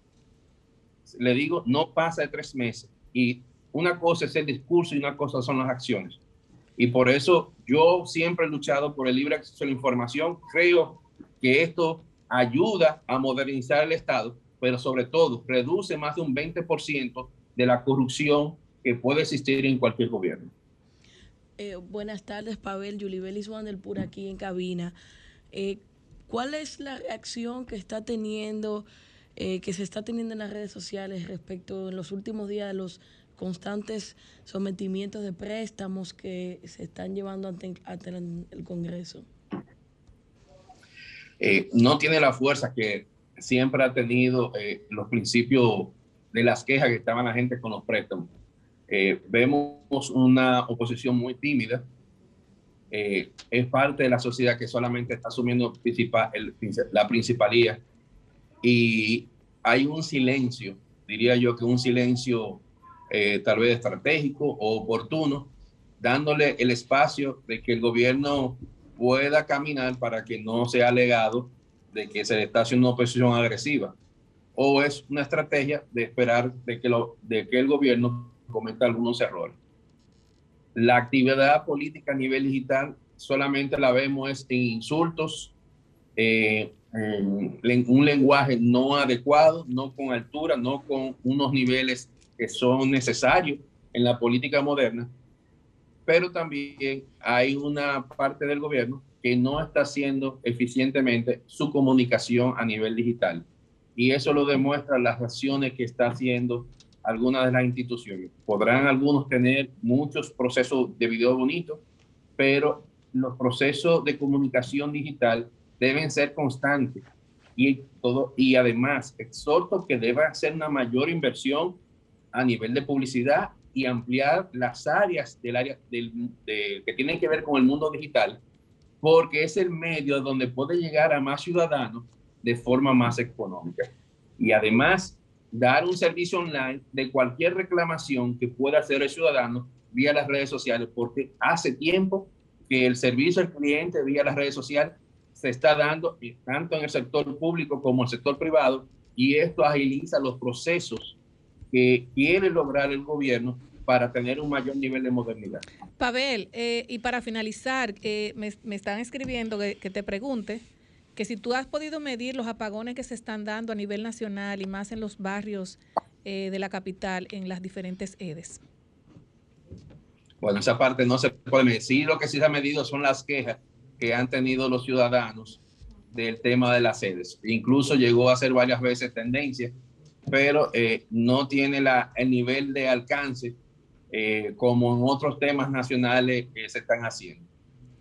le digo, no pasa de tres meses. Y una cosa es el discurso y una cosa son las acciones. Y por eso yo siempre he luchado por el libre acceso a la información. Creo que esto ayuda a modernizar el Estado, pero sobre todo reduce más de un 20% de la corrupción que puede existir en cualquier gobierno. Eh, buenas tardes, Pavel. Yulibelis por aquí en cabina. Eh, ¿Cuál es la acción que está teniendo, eh, que se está teniendo en las redes sociales respecto en los últimos días de los constantes sometimientos de préstamos que se están llevando ante, el Congreso? no tiene la fuerza que siempre ha tenido los principios de las quejas que estaban la gente con los préstamos. Eh, vemos una oposición muy tímida. Eh, es parte de la sociedad que solamente está asumiendo la principalía y hay un silencio, diría yo que un silencio eh, tal vez estratégico o oportuno, dándole el espacio de que el gobierno pueda caminar para que no sea alegado de que se le está haciendo una oposición agresiva o es una estrategia de esperar de que, lo, de que el gobierno cometa algunos errores. La actividad política a nivel digital solamente la vemos en insultos, eh, en un lenguaje no adecuado, no con altura, no con unos niveles que son necesarios en la política moderna, pero también hay una parte del gobierno que no está haciendo eficientemente su comunicación a nivel digital y eso lo demuestran las acciones que está haciendo algunas de las instituciones. Podrán algunos tener muchos procesos de video bonito, pero los procesos de comunicación digital deben ser constantes y todo y además exhorto que deba hacer una mayor inversión a nivel de publicidad y ampliar las áreas del área del, que tienen que ver con el mundo digital porque es el medio donde puede llegar a más ciudadanos de forma más económica. Y además, dar un servicio online de cualquier reclamación que pueda hacer el ciudadano vía las redes sociales, porque hace tiempo que el servicio al cliente vía las redes sociales se está dando tanto en el sector público como en el sector privado, y esto agiliza los procesos que quiere lograr el gobierno para tener un mayor nivel de modernidad. Pavel, eh, y para finalizar, eh, me, están escribiendo que te pregunte que si tú has podido medir los apagones que se están dando a nivel nacional y más en los barrios eh, de la capital, en las diferentes EDES. Bueno, esa parte no se puede medir. Sí, lo que sí se ha medido son las quejas que han tenido los ciudadanos del tema de las EDES. Incluso llegó a ser varias veces tendencia, pero eh, no tiene la, el nivel de alcance eh, como en otros temas nacionales que se están haciendo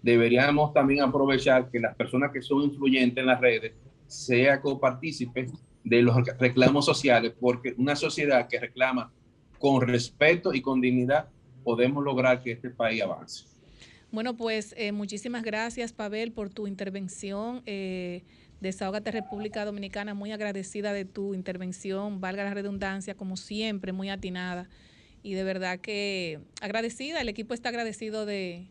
deberíamos también aprovechar que las personas que son influyentes en las redes sean copartícipes de los reclamos sociales, porque una sociedad que reclama con respeto y con dignidad, podemos lograr que este país avance. Bueno, pues eh, muchísimas gracias, Pavel, por tu intervención. Eh, Desahogate República Dominicana, muy agradecida de tu intervención, valga la redundancia, como siempre, muy atinada. Y de verdad que agradecida, el equipo está agradecido de,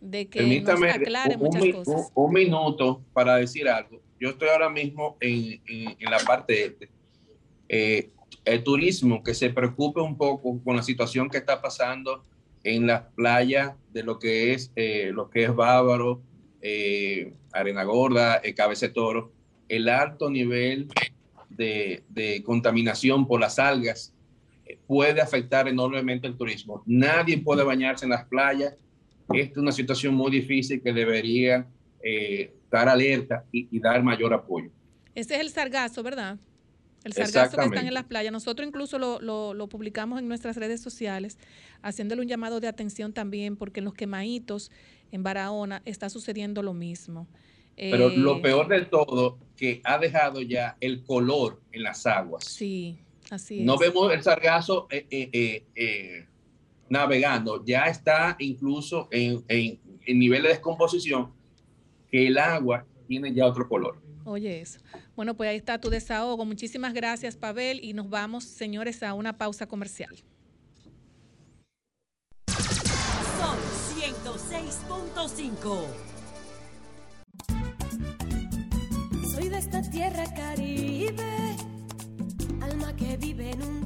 de que Permítame aclare un, muchas cosas. Un, minuto para decir algo. Yo estoy ahora mismo en, en, la parte este. Eh, el turismo que se preocupe un poco con la situación que está pasando en las playas de lo que es eh, lo que es Bávaro, eh, Arena Gorda, eh, Cabece Toro, el alto nivel de, de, contaminación por las algas puede afectar enormemente el turismo. Nadie puede bañarse en las playas. Esta es una situación muy difícil que debería estar alerta y, y dar mayor apoyo. Ese es el sargazo, ¿verdad? El sargazo que están en las playas. Nosotros incluso lo, lo, lo, publicamos en nuestras redes sociales, haciéndole un llamado de atención también, porque en los quemaditos en Barahona está sucediendo lo mismo. Pero eh, lo peor del todo, que ha dejado ya el color en las aguas. Sí, así es. No vemos el sargazo eh, eh, navegando, ya está incluso en, en, en nivel de descomposición, que el agua tiene ya otro color. Oye, eso. Bueno, pues ahí está tu desahogo. Muchísimas gracias, Pavel. Y nos vamos, señores, a una pausa comercial. Sol 106.5. Soy de esta tierra caribe, alma que vive en un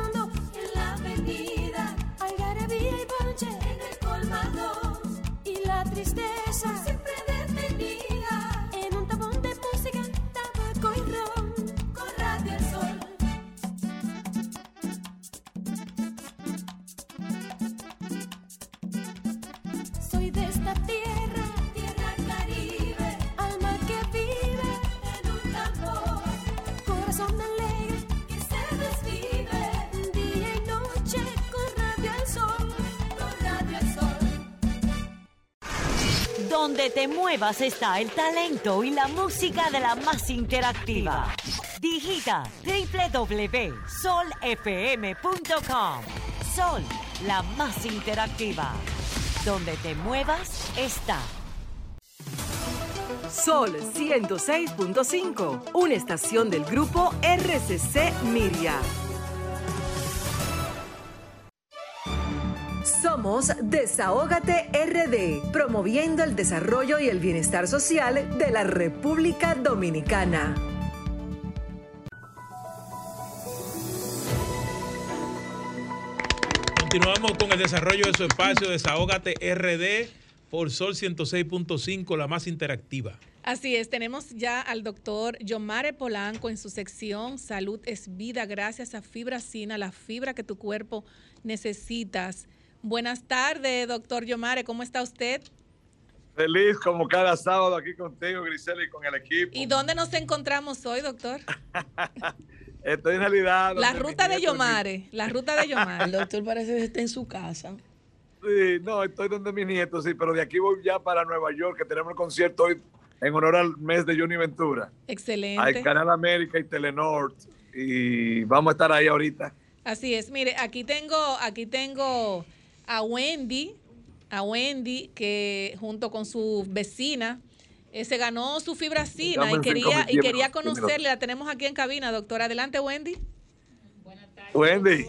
Donde te muevas está el talento y la música de la más interactiva. Digita www.solfm.com. Sol, la más interactiva. Donde te muevas está. Sol 106.5, una estación del grupo RCC Miria. Somos Desahógate RD, promoviendo el desarrollo y el bienestar social de la República Dominicana. Continuamos con el desarrollo de su espacio Desahógate RD por Sol 106.5, la más interactiva. Así es, tenemos ya al doctor Yomare Polanco en su sección Salud es vida, gracias a Fibracina, la fibra que tu cuerpo necesitas. Buenas tardes, doctor Yomare, ¿cómo está usted? Feliz como cada sábado aquí contigo, Grisela, y con el equipo. ¿Y dónde nos encontramos hoy, doctor? Estoy en realidad. La ruta de Yomare, la ruta de Yomare. El doctor parece que está en su casa. Sí, no, estoy donde mi nieto, sí, pero de aquí voy ya para Nueva York, que tenemos el concierto hoy en honor al mes de Johnny Ventura. Excelente. Hay Canal América y Telenor, y vamos a estar ahí ahorita. Así es, mire, aquí tengo, aquí tengo a Wendy, a Wendy, que junto con su vecina eh, se ganó su fibracina y quería, y quería conocerle. La tenemos aquí en cabina, doctora. Adelante, Wendy. Wendy.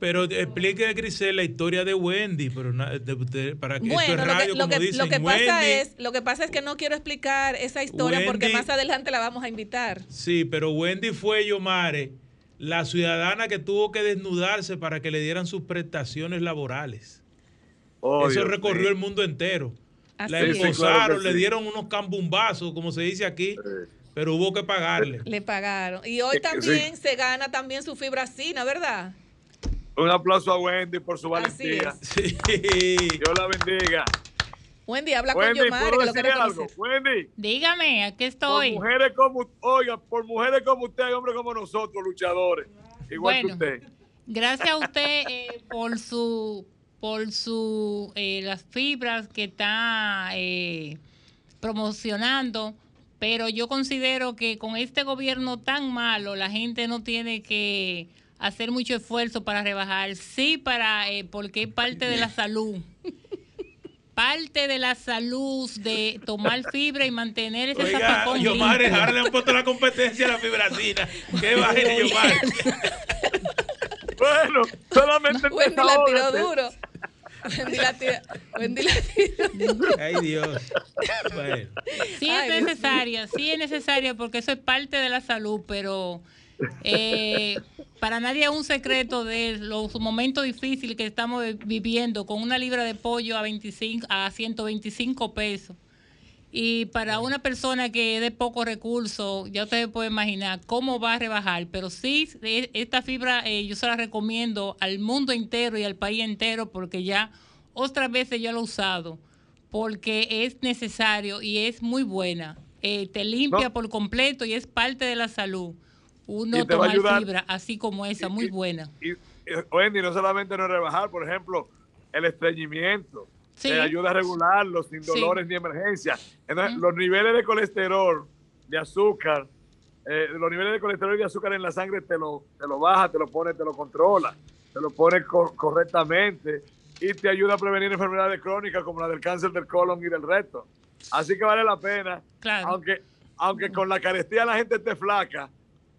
Pero explique, Grisel, la historia de Wendy, pero na- de- de- para que esto Bueno, es lo radio, que, lo como que- dicen. lo que pasa Wendy, es, lo que pasa es que no quiero explicar esa historia porque más adelante la vamos a invitar. Sí, pero Wendy fue Yomare, la ciudadana que tuvo que desnudarse para que le dieran sus prestaciones laborales. Oh, Eso Dios recorrió el mundo entero. Así la. Sí, claro esposaron, le dieron unos cambumbazos, como se dice aquí, pero hubo que pagarle. Le pagaron. Y hoy Sí. también se gana también su fibracina, ¿verdad? Un aplauso a Wendy por su Así valentía. Sí. Dios la bendiga. Wendy, habla Wendy, con Yomare, ¿puedo decirle algo? Wendy, Dígame, aquí por estoy. mujeres como, oiga, por mujeres como usted, hay hombres como nosotros, luchadores, igual Bueno. que usted. Gracias a usted eh, por su por su eh, las fibras que está eh, promocionando, pero yo considero que con este gobierno tan malo la gente no tiene que hacer mucho esfuerzo para rebajar, sí para eh, porque es parte de la salud. Parte de la salud de tomar fibra y mantener ese Oiga, zafacón Yomar, ahora le han puesto la competencia a la fibracina. Qué vaina, Yomar. Bueno, solamente Wendy la tiró duro. Wendy la tiró, Wendy la tiró duro. Ay, Dios. Bueno. Sí Ay, es Dios necesaria, sí es necesaria porque eso es parte de la salud, pero eh, para nadie es un secreto de los momentos difíciles que estamos viviendo con una libra de pollo a 25 a 125 pesos. Y para una persona que es de pocos recursos, ya ustedes pueden imaginar cómo va a rebajar. Pero sí, e- esta fibra eh, yo se la recomiendo al mundo entero y al país entero porque ya otras veces yo lo he usado. Porque es necesario y es muy buena. Eh, te limpia No. por completo y es parte de la salud. Uno Y te va a tomar ayudar. fibra así como esa, muy buena. Y, Wendy, no solamente no rebajar, por ejemplo, el estreñimiento. Sí. Te ayuda a regularlo sin Sí. dolores ni emergencia. Entonces, los niveles de colesterol, de azúcar, eh, los niveles de colesterol y de azúcar en la sangre te lo, te lo baja, te lo pone, te lo controla, te lo pone cor- correctamente y te ayuda a prevenir enfermedades crónicas como la del cáncer del colon y del recto. Así que vale la pena, Claro. aunque, aunque con la carestía la gente esté flaca,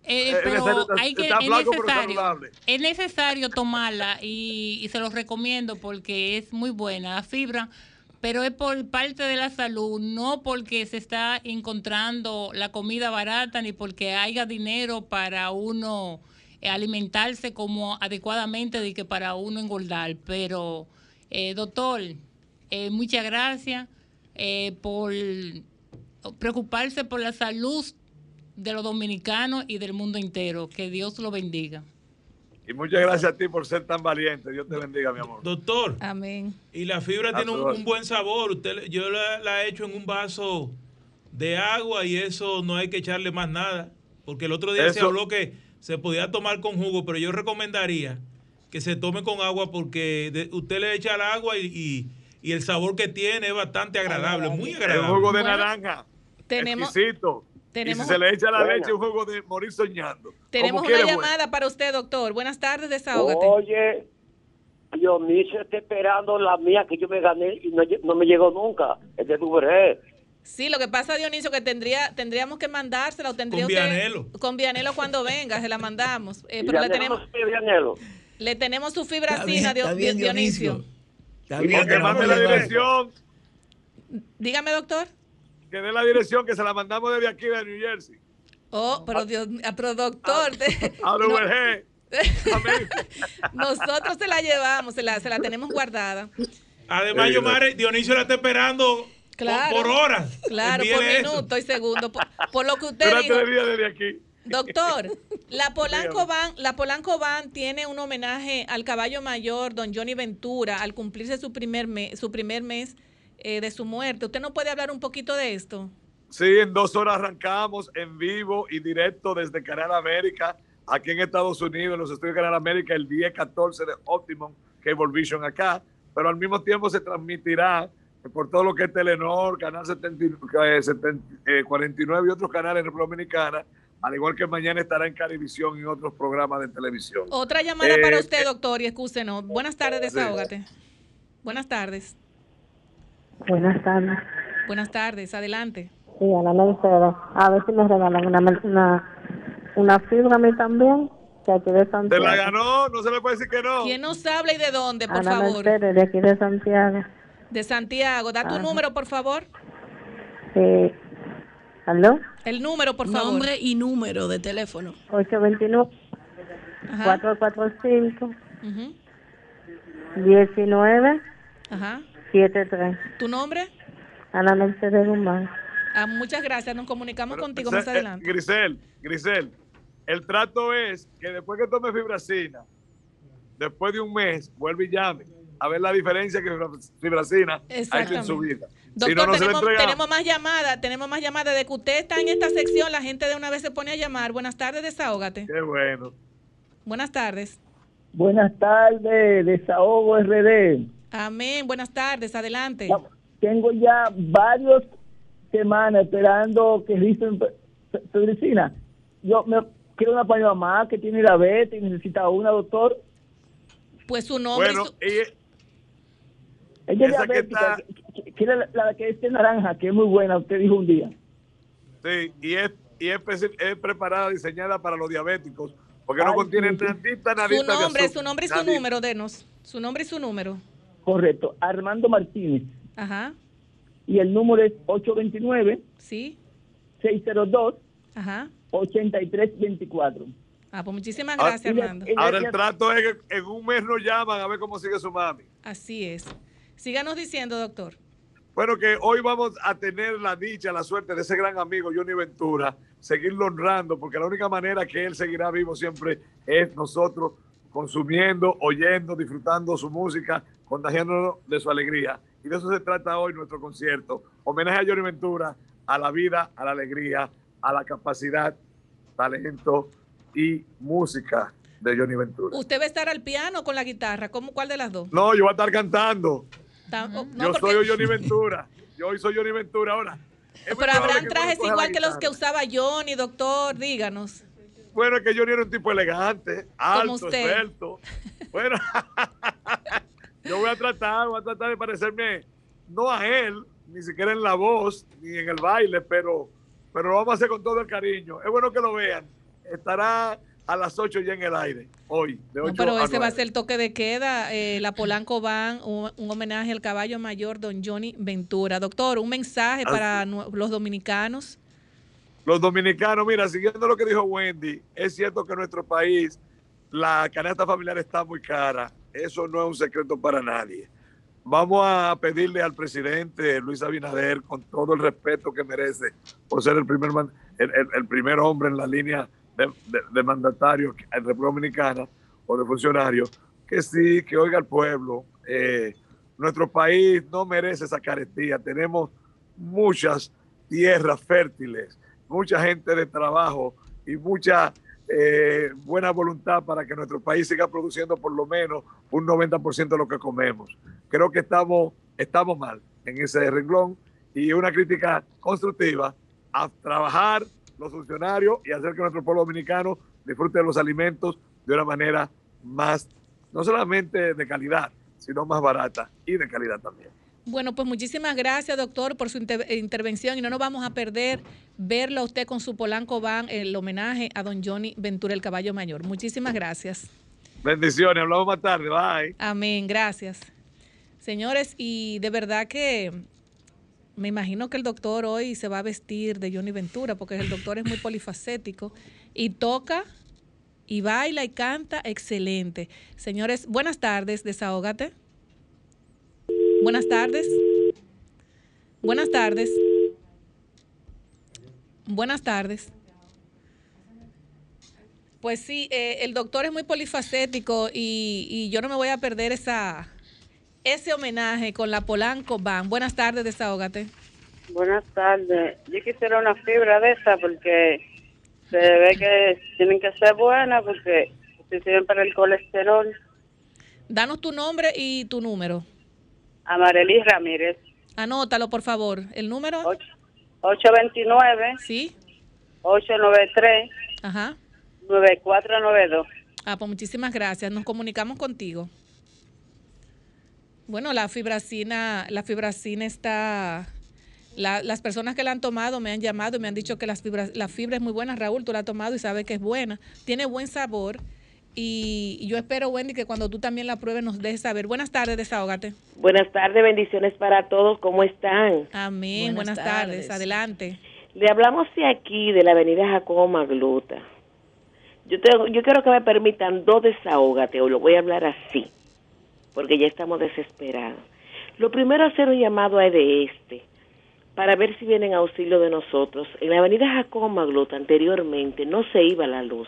Eh, Eh, pero hay que, es, necesario, es necesario tomarla y, y se los recomiendo porque es muy buena la fibra, pero es por parte de la salud, no porque se está encontrando la comida barata ni porque haya dinero para uno eh, alimentarse como adecuadamente de que para uno engordar. Pero, eh, doctor, eh, muchas gracias eh, por preocuparse por la salud de los dominicanos y del mundo entero. Que Dios lo bendiga. y muchas gracias a ti por ser tan valiente. Dios te bendiga, mi amor. Doctor, Amén. y la fibra A tiene un, buen sabor. Usted, yo la, la he hecho en un vaso de agua y eso no hay que echarle más nada. Porque el otro día se habló que se podía tomar con jugo, pero yo recomendaría que se tome con agua porque de- usted le echa el agua y, y- y el sabor que tiene es bastante agradable, muy El agradable. jugo de Bueno, naranja. tenemos- Exquisito. Tenemos- y si se le echa la Bueno. leche, un jugo de morir soñando. Tenemos una bueno. llamada para usted, doctor. Buenas tardes, desahógate. Oye, Dionisio está esperando la mía que yo me gané y no, no me llegó nunca. Es de Duvergé. Sí, lo que pasa, Dionisio, que tendría, tendríamos que mandársela o tendría Con usted- Vianelo. Con Vianelo cuando venga, se la mandamos. Eh, pero le tenemos, no le tenemos su fibracina, Dionisio. Dionisio. Está Y bien, que te la mande vamos la a llevar. dirección, Dígame, doctor. Que dé la dirección, que se la mandamos desde aquí, de New Jersey. Oh, pero Dios, ah, pero doctor, de- A no, nosotros se la llevamos, se la, se la tenemos guardada. Además, Sí, Yomar, Dionisio la está esperando por- Claro. por, horas. Claro, por Envíele eso. minuto y segundo. Por, por lo que usted Durante dijo. el día desde aquí. Doctor, la Polanco. Van, la Polanco Van tiene un homenaje al caballo mayor, don Johnny Ventura, al cumplirse su primer mes, su primer mes eh, de su muerte. ¿Usted no puede hablar un poquito de esto? Sí, en dos horas arrancamos en vivo y directo desde Canal América, aquí en Estados Unidos, en los estudios de Canal América, el 10-14 de Optimum Cable Vision acá, pero al mismo tiempo se transmitirá por todo lo que es Telenor, Canal 70, eh, 70, eh, 49 y otros canales en República Dominicana, al igual que mañana estará en Carivisión y otros programas de televisión. Otra llamada Eh, para usted, doctor, y excúsenos. Buenas tardes, Sí. desahógate. Buenas tardes. Buenas tardes. Buenas tardes, adelante. Sí, a la Mercedes. A ver si me regalan una, una, una fibra a mí también, que aquí de ¿Te Santiago. la ganó? No se le puede decir que no. ¿Quién nos habla y de dónde, por Ana favor? Mercedes, de aquí de Santiago. De Santiago. Da tu Ajá. número, por favor. Eh, ¿Aló? El número, por favor. Nombre y número de teléfono. 829 Ajá. 445 Ujú. 19 Ajá. 73. ¿Tu nombre? Ana Mercedes Guzmán. Ah, muchas gracias. Nos comunicamos Pero, contigo Grisel, más adelante. eh, Grisel, Grisel, el trato es que después que tome fibracina, después de un mes, vuelve y llame a ver la diferencia que fibra- fibracina ha hecho en su vida. Doctor, si no, no tenemos, tenemos más llamadas, tenemos más llamadas. De que usted está en esta sección, la gente de una vez se pone a llamar. Buenas tardes, desahógate. Qué bueno. Buenas tardes. Buenas tardes, Desahogo RD. Amén. Buenas tardes, adelante. Tengo ya varias semanas esperando que dicen Pedricina. Yo me quiero una para mi mamá que tiene diabetes y necesita una, doctor. Pues su nombre. y Bueno, su- Ella es Esa que está- quiere la, la que es de naranja, que es muy buena, usted dijo un día. Sí, y es, y es, es preparada, diseñada para los diabéticos, porque no contiene sí, sí. nadita, Su nadita de nombre, azúcar, su nombre y su nadita. número, denos. Su nombre y su número. Correcto, Armando Martínez. Ajá, Y el número es 829 sí, 602 ajá. 8324. Ah, pues muchísimas Ah, gracias, Armando. Ahora el trato es que en un mes nos llaman a ver cómo sigue su mami. Así es. Síganos diciendo, doctor. Bueno, que hoy vamos a tener la dicha, la suerte de ese gran amigo Johnny Ventura, seguirlo honrando, porque la única manera que él seguirá vivo siempre es nosotros consumiendo, oyendo, disfrutando su música, contagiándonos de su alegría. Y de eso se trata hoy nuestro concierto. Homenaje a Johnny Ventura, a la vida, a la alegría, a la capacidad, talento y música de Johnny Ventura. ¿Usted va a estar al piano o con la guitarra? ¿Cómo, ¿Cuál de las dos? No, yo voy a estar cantando. Ta- oh, no, yo porque- soy Johnny Ventura. Yo hoy soy Johnny Ventura ahora. es Pero habrán trajes igual que los que usaba Johnny, doctor, díganos. Bueno, es que Johnny era un tipo elegante, alto, esbelto. Bueno, yo voy a tratar, voy a tratar de parecerme no a él, ni siquiera en la voz, ni en el baile, pero, pero lo vamos a hacer con todo el cariño. Es bueno que lo vean. Estará a las 8 ya en el aire, hoy, de 8 No, pero ese va a 9. ser el toque de queda. eh, la Polanco van, un, un homenaje al caballo mayor, don Johnny Ventura. Doctor, un mensaje Así. para los dominicanos. Los dominicanos, mira, siguiendo lo que dijo Wendy, es cierto que en nuestro país la canasta familiar está muy cara. Eso no es un secreto para nadie. Vamos a pedirle al presidente Luis Abinader, con todo el respeto que merece, por ser el primer, el, el- primer hombre en la línea de, de, de mandatarios en República Dominicana o de funcionarios, que sí, que oiga al pueblo. Eh, nuestro país no merece esa carestía. Tenemos muchas tierras fértiles, mucha gente de trabajo y mucha eh, buena voluntad para que nuestro país siga produciendo por lo menos un 90% de lo que comemos. Creo que estamos, estamos mal en ese renglón y una crítica constructiva a trabajar los funcionarios y hacer que nuestro pueblo dominicano disfrute de los alimentos de una manera más, no solamente de calidad, sino más barata y de calidad también. Bueno, pues muchísimas gracias, doctor, por su inter- intervención y no nos vamos a perder verlo a usted con su Polanco Van, el homenaje a don Johnny Ventura, el caballo mayor. Muchísimas gracias. Bendiciones, hablamos más tarde, bye. Amén, gracias. Señores, y de verdad que me imagino que el doctor hoy se va a vestir de Johnny Ventura, porque el doctor es muy polifacético y toca y baila y canta excelente. Señores, buenas tardes, desahógate. Buenas tardes. Buenas tardes. Buenas tardes. Pues sí, eh, el doctor es muy polifacético y, y yo no me voy a perder esa, ese homenaje con la Polanco Band. Buenas tardes, desahógate. Buenas tardes. Yo quisiera una fibra de esa porque se ve que tienen que ser buenas porque se sirven para el colesterol. Danos tu nombre y tu número. Amarelis Ramírez. Anótalo, por favor. ¿El número? 829. Sí. 893. Ajá. 9492. Ah, pues muchísimas gracias. Nos comunicamos contigo. Bueno, la fibracina, la fibracina está. la- las personas que la han tomado me han llamado y me han dicho que las fibras, la fibra es muy buena. Raúl, tú la has tomado y sabes que es buena. Tiene buen sabor. Y, yo espero, Wendy, que cuando tú también la pruebes nos dejes saber. Buenas tardes, desahógate. Buenas tardes, bendiciones para todos. ¿Cómo están? Amén. Buenas, Buenas tardes. tardes. Adelante. Le hablamos de aquí, de la avenida Jacobo Magluta. Yo, tengo, yo quiero que me permitan dos desahógate, o lo voy a hablar así, porque ya estamos desesperados. Lo primero, hacer un llamado a de este, para ver si vienen a auxilio de nosotros. En la avenida Jacobo Magluta, anteriormente, no se iba la luz.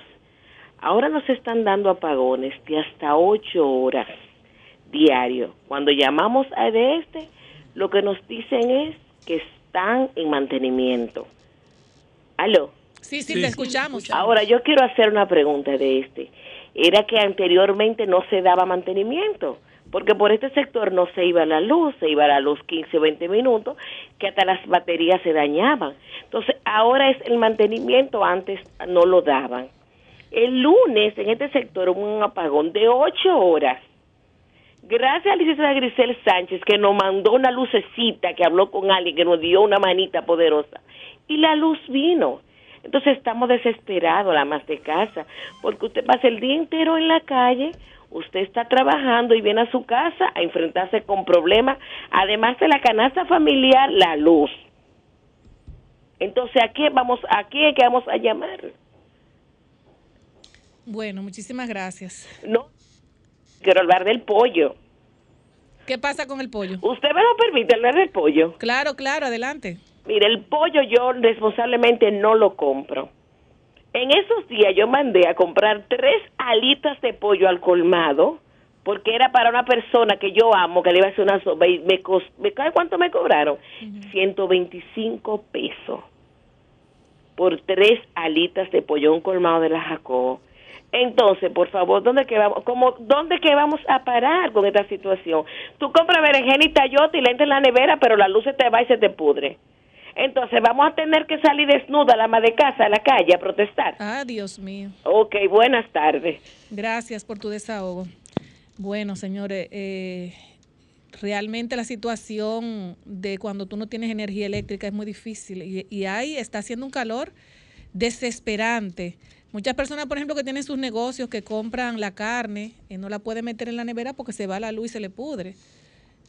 Ahora nos están dando apagones de hasta ocho horas diario. Cuando llamamos a de este, lo que nos dicen es que están en mantenimiento. ¿Aló? Sí, sí, te escuchamos. Ahora, yo quiero hacer una pregunta de este. Era que anteriormente no se daba mantenimiento, porque por este sector no se iba la luz, se iba la luz 15 o 20 minutos, que hasta las baterías se dañaban. Entonces, ahora es el mantenimiento, antes no lo daban. El lunes en este sector hubo un apagón de 8 horas. Gracias a licenciada Grisel Sánchez que nos mandó una lucecita, que habló con alguien, que nos dio una manita poderosa. Y la luz vino. Entonces estamos desesperados, la más de casa, porque usted pasa el día entero en la calle, usted está trabajando y viene a su casa a enfrentarse con problemas, además de la canasta familiar, la luz. Entonces, ¿a qué vamos, a qué vamos a llamar? Bueno, muchísimas gracias. No, quiero hablar del pollo. ¿Qué pasa con el pollo? ¿Usted me lo permite hablar del pollo? Claro, claro, adelante. Mire, el pollo yo responsablemente no lo compro. En esos días yo mandé a comprar tres alitas de pollo al colmado porque era para una persona que yo amo, que le iba a hacer una sopa y me, cos- me ¿sabe cuánto me cobraron? 125 pesos por tres alitas de pollo un colmado de la Jacobo. Entonces, por favor, ¿dónde que vamos? Como, ¿Dónde que vamos a parar con esta situación? Tú compras berenjena y tayota y la entras en la nevera, pero la luz se te va y se te pudre. Entonces, vamos a tener que salir desnuda la ama de casa a la calle a protestar. Ah, Dios mío. Ok, buenas tardes. Gracias por tu desahogo. Bueno, señores, eh, realmente la situación de cuando tú no tienes energía eléctrica es muy difícil y, y ahí está haciendo un calor desesperante. Muchas personas, por ejemplo, que tienen sus negocios, que compran la carne, y no la pueden meter en la nevera porque se va la luz y se le pudre.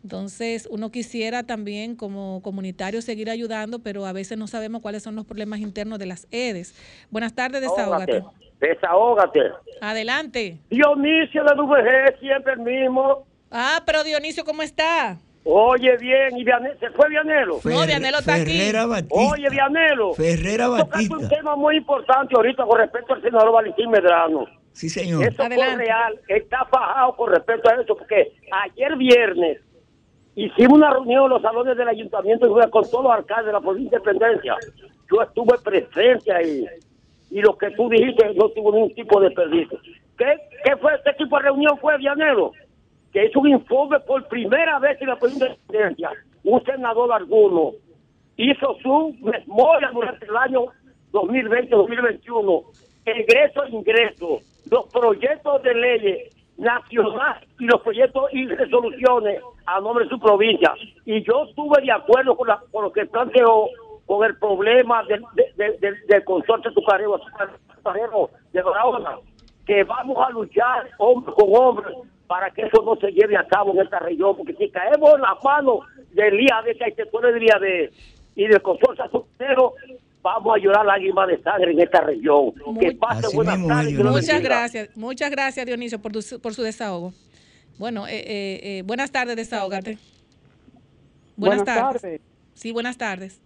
Entonces, uno quisiera también como comunitario seguir ayudando, pero a veces no sabemos cuáles son los problemas internos de las EDES. Buenas tardes, desahógate. Desahógate. Adelante. Dionisio de VG, siempre el mismo. Ah, pero Dionisio, ¿cómo está? Oye, bien, y Viane- se fue Vianelo. No, Vianelo está aquí. Ferrera Batista. Oye, Vianelo. Ferrera Tocaste un Batista. tema muy importante ahorita con respecto al senador Valentín Medrano. Sí, señor. Eso fue real, está fajado con respecto a eso, porque ayer viernes hicimos una reunión en los salones del ayuntamiento y con todos los alcaldes de la provincia de Independencia. Yo estuve presente ahí y lo que tú dijiste no tuvo ningún tipo de desperdicio. ¿Qué, qué fue este tipo de reunión? Fue Vianelo, que hizo un informe por primera vez en la Independencia. Un senador alguno hizo su memoria durante el año 2020-2021, egreso e ingreso, los proyectos de leyes nacionales y los proyectos y resoluciones a nombre de su provincia. Y yo estuve de acuerdo con, la- con lo que planteó con el problema del, de- de- del- del consorcio azucarero, azucarero de Barahona, que vamos a luchar hombre con hombre para que eso no se lleve a cabo en esta región, porque si caemos en las manos del IAD, que hay sectores del IAD y del consorcio azucarero, vamos a llorar lágrimas de sangre en esta región. que pase buenas tardes. Muchas bendiga. gracias, muchas gracias Dionisio por, tu- por su desahogo. Bueno, eh, eh, eh, buenas tardes, desahógate. Buenas, Buenas tardes. tardes. Sí, buenas tardes.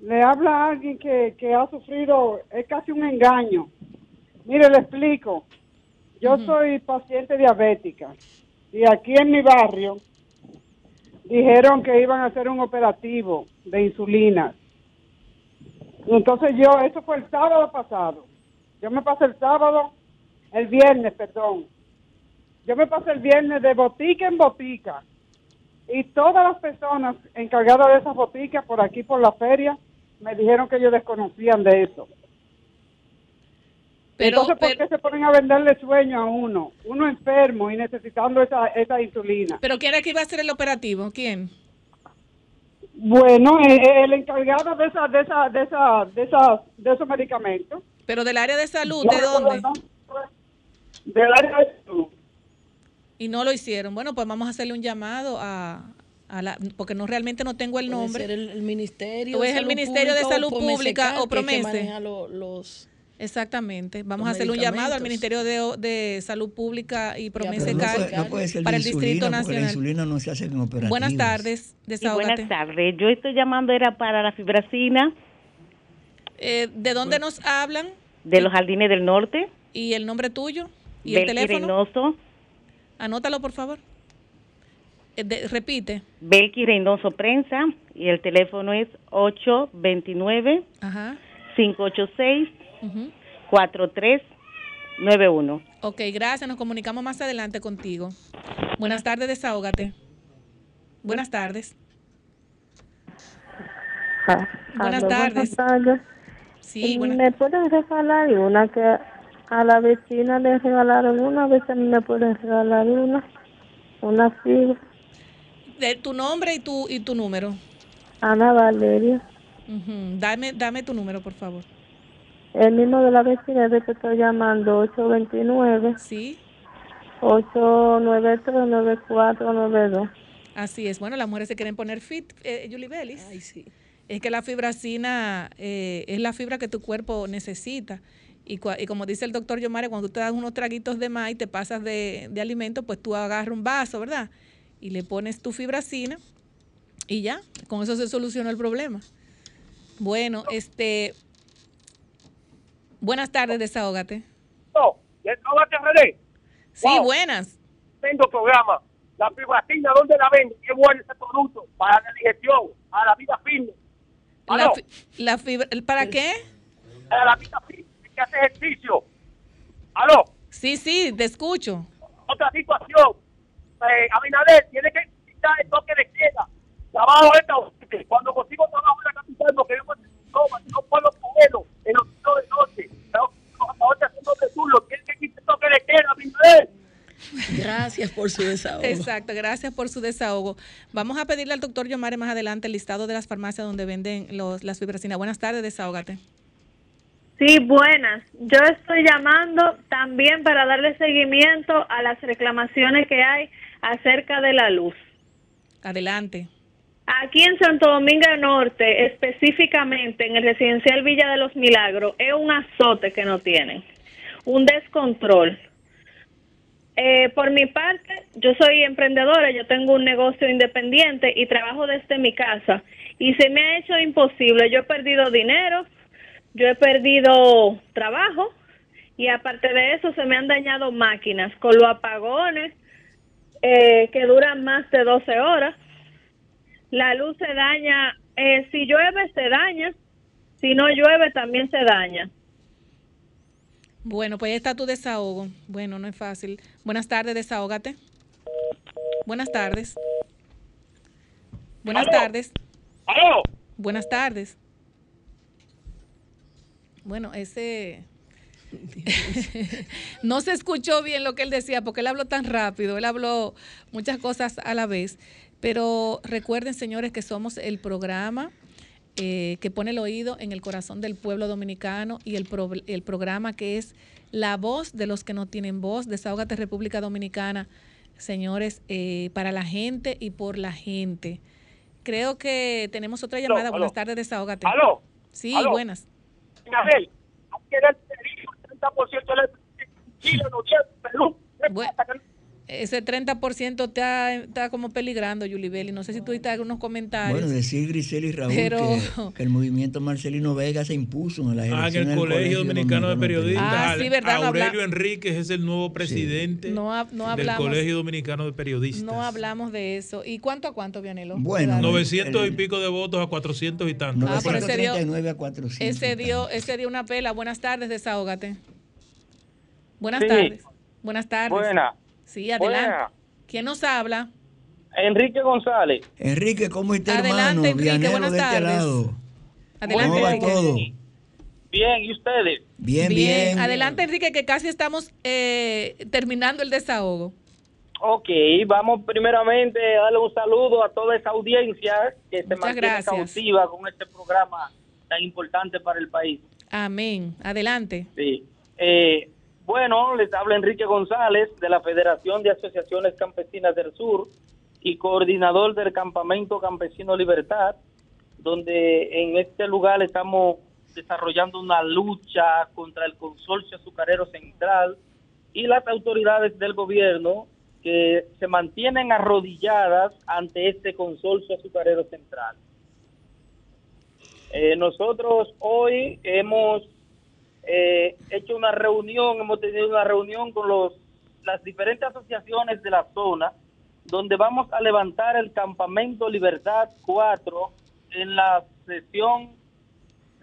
Le habla a alguien que, que ha sufrido, es casi un engaño. Mire, le explico. Yo soy paciente diabética y aquí en mi barrio dijeron que iban a hacer un operativo de insulina. Entonces yo, eso fue el sábado pasado. Yo me pasé el sábado, el viernes, perdón. Yo me pasé el viernes de botica en botica y todas las personas encargadas de esas boticas por aquí por la feria me dijeron que ellos desconocían de eso. Pero- Entonces, ¿por qué se ponen a venderle sueño a uno? Uno enfermo y necesitando esa, esa insulina. ¿Pero quién era que iba a hacer el operativo? ¿Quién? Bueno, eh, eh, el encargado de esa, de esa, de esa, de esa, de esos medicamentos. ¿Pero del área de salud? ¿De dónde? Del área de salud. Y no lo hicieron. Bueno, pues vamos a hacerle un llamado a, a la, porque no realmente no tengo el Puede nombre. ser el, el Ministerio O de es el Salud Ministerio de Pública Salud o Promese Pública o que- que Promese. maneja lo- los Exactamente. Vamos a hacerle un llamado al. Ministerio de, de Salud Pública y Promese Pero no, no puede ser para el Distrito insulina, porque la Nacional. insulina no se hace en. Buenas tardes, buenas tardes. Yo estoy llamando era para la fibracina Eh, ¿De dónde nos hablan? de los jardines del norte. ¿Y el nombre tuyo? ¿Y el Belki teléfono? Reynoso. Anótalo, por favor. Eh, de- repite. Belki Reynoso Prensa. Y el teléfono es 829 Ajá. 586 ujú. 4391. Ok, gracias. Nos comunicamos más adelante contigo. Buenas tardes, desahógate. Buenas tardes. Ah, Buenas aló, tardes. Buenas tardes. Sí, ¿Y buenas- ¿Me pueden regalar una que a la vecina le regalaron una a mí me pueden regalar una? una fibra. De tu nombre y tu, y tu número. Ana Valeria. Ujú. Dame, dame tu número, por favor. El mismo de la vecina de que estoy llamando, 829. Sí. 893-9492. Así es. Bueno, las mujeres se quieren poner fit, eh, Julie Bellis. Es que la fibracina eh, es la fibra que tu cuerpo necesita. Y, cua- y como dice el doctor Yomare, cuando tú te das unos traguitos de más y te pasas de, de alimento, pues tú agarras un vaso, ¿verdad? Y le pones tu fibracina y ya, con eso se soluciona el problema. Bueno, este. Buenas tardes, desahógate. No, desahógate, René. Sí, Wow. buenas. Vendo programa. La fibracina, ¿dónde la venden? Qué bueno ese producto. Para la digestión, para la vida fitness. La, fi- la fibra, ¿Para qué? Para la vida fitness, que hace ejercicio. Aló. Sí, sí, te escucho. Otra situación. Eh, Abinader tiene que quitar el toque de queda. Trabajo esta Cuando consigo trabajo en la capital, no queremos toma, no puedo comerlo en los turnos de noche. Pero ahora haciendo de turno, tiene que quitar el toque de queda, Abinader. Gracias por su desahogo. Exacto, gracias por su desahogo. Vamos a pedirle al doctor Yomare más adelante el listado de las farmacias donde venden los, las fibracinas. Buenas tardes, desahógate. Sí, buenas. Yo estoy llamando también para darle seguimiento a las reclamaciones que hay acerca de la luz. Adelante. Aquí en Santo Domingo Norte, específicamente en el residencial Villa de los Milagros, es un azote que no tienen, un descontrol. Eh, por mi parte, yo soy emprendedora, yo tengo un negocio independiente y trabajo desde mi casa y se me ha hecho imposible. Yo he perdido dinero, yo he perdido trabajo y aparte de eso se me han dañado máquinas con los apagones eh, que duran más de 12 horas. La luz se daña, eh, si llueve se daña, si no llueve también se daña. Bueno, pues ahí está tu desahogo. Bueno, no es fácil. Buenas tardes, desahógate. Buenas tardes. Buenas ¿Aló? tardes. ¡Aló! Buenas tardes. Bueno, ese... no se escuchó bien lo que él decía porque él habló tan rápido, él habló muchas cosas a la vez. Pero recuerden, señores, que somos el programa eh, que pone el oído en el corazón del pueblo dominicano y el, pro- el programa que es la voz de los que no tienen voz, Desahógate República Dominicana, señores, eh, para la gente y por la gente. Creo que tenemos otra llamada. aló. Buenas tardes, Desahógate. ¿Aló? Sí, ¿Aló? buenas. Abinader, aquí era el 30% de Chile, noviembre, Perú. Ese 30% está, está como peligrando, Yulibeli. No sé si tú diste algunos comentarios. Bueno, decir Grisel y Raúl Pero- que, que el movimiento Marcelino Vega se impuso en Ah, elecciones que el del Colegio Dominicano de Periodistas, Ah, sí, verdad, no Aurelio habla- Enríquez es el nuevo presidente No ha- no del hablamos- Colegio Dominicano de Periodistas. no hablamos de eso. ¿Y cuánto a cuánto, Vianelo? Bueno, Edad. 900 y pico de votos a 400 y tantos. Ah, pero ese dio- 939 a 400. Ese dio, ese dio una pela. Buenas tardes, desahógate. Buenas Sí. tardes. Buenas tardes. Buena. Sí, adelante. Buena. ¿Quién nos habla? Enrique González. Enrique, ¿cómo está, Adelante, hermano? Enrique, Vianero buenas de este tardes. lado. Adelante, ¿Cómo va Enrique. todo? Bien, ¿y ustedes? Bien, bien. Adelante, Enrique, que casi estamos eh, terminando el desahogo. Ok, vamos primeramente a darle un saludo a toda esa audiencia que se Muchas mantiene gracias. cautiva con este programa tan importante para el país. Amén. Adelante. Sí. Eh, bueno, les habla Enrique González de la Federación de Asociaciones Campesinas del Sur y coordinador del Campamento Campesino Libertad, donde en este lugar estamos desarrollando una lucha contra el consorcio azucarero central y las autoridades del gobierno que se mantienen arrodilladas ante este consorcio azucarero central. Eh, nosotros hoy hemos eh, hecho una reunión, hemos tenido una reunión con los, las diferentes asociaciones de la zona, donde vamos a levantar el campamento Libertad 4 en la sesión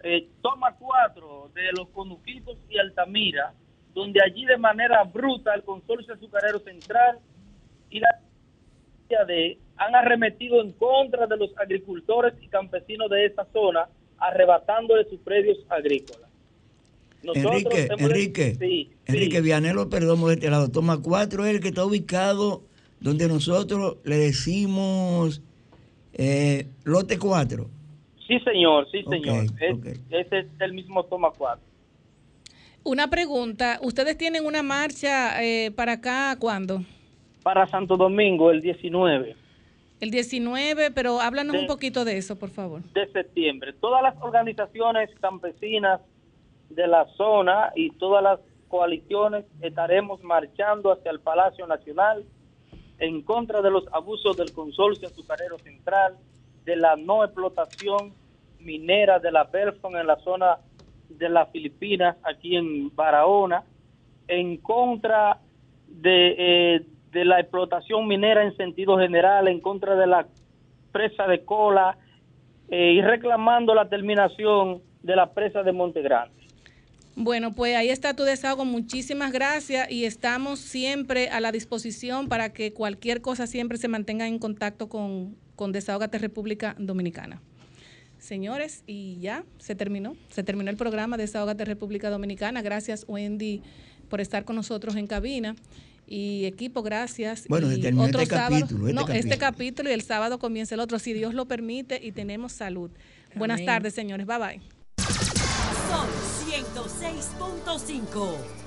eh, Toma 4 de los Conuquitos y Altamira, donde allí de manera bruta el Consorcio Azucarero Central y la de han arremetido en contra de los agricultores y campesinos de esta zona, arrebatándole sus predios agrícolas. Nosotros Enrique, hemos- Enrique, sí, Enrique Vianelo Perdomo de este lado. Toma 4 es el que está ubicado donde nosotros le decimos eh, lote 4. Sí, señor, sí, señor. Es-. Ese es el mismo toma 4. Una pregunta, ¿ustedes tienen una marcha eh, para acá cuándo? Para Santo Domingo, el 19 El 19, pero háblanos un poquito de eso, por favor. de septiembre. Todas las organizaciones campesinas de la zona y todas las coaliciones estaremos marchando hacia el Palacio Nacional en contra de los abusos del Consorcio Azucarero Central, de la no explotación minera de la Belfon en la zona de las Filipinas, aquí en Barahona, en contra de, eh, de la explotación minera en sentido general, en contra de la presa de cola eh, y reclamando la terminación de la presa de Monte Grande. Bueno, pues ahí está tu desahogo. Muchísimas gracias y estamos siempre a la disposición para que cualquier cosa siempre se mantenga en contacto con, con Desahógate República Dominicana. Señores, y ya se terminó. Se terminó el programa Desahógate República Dominicana. Gracias, Wendy, por estar con nosotros en cabina. Y equipo, gracias. Bueno, y se terminó este capítulo, este no, este capítulo. capítulo y el sábado comienza el otro, si Dios lo permite y tenemos salud. Buenas tardes, señores. Bye bye. Sol 106.5.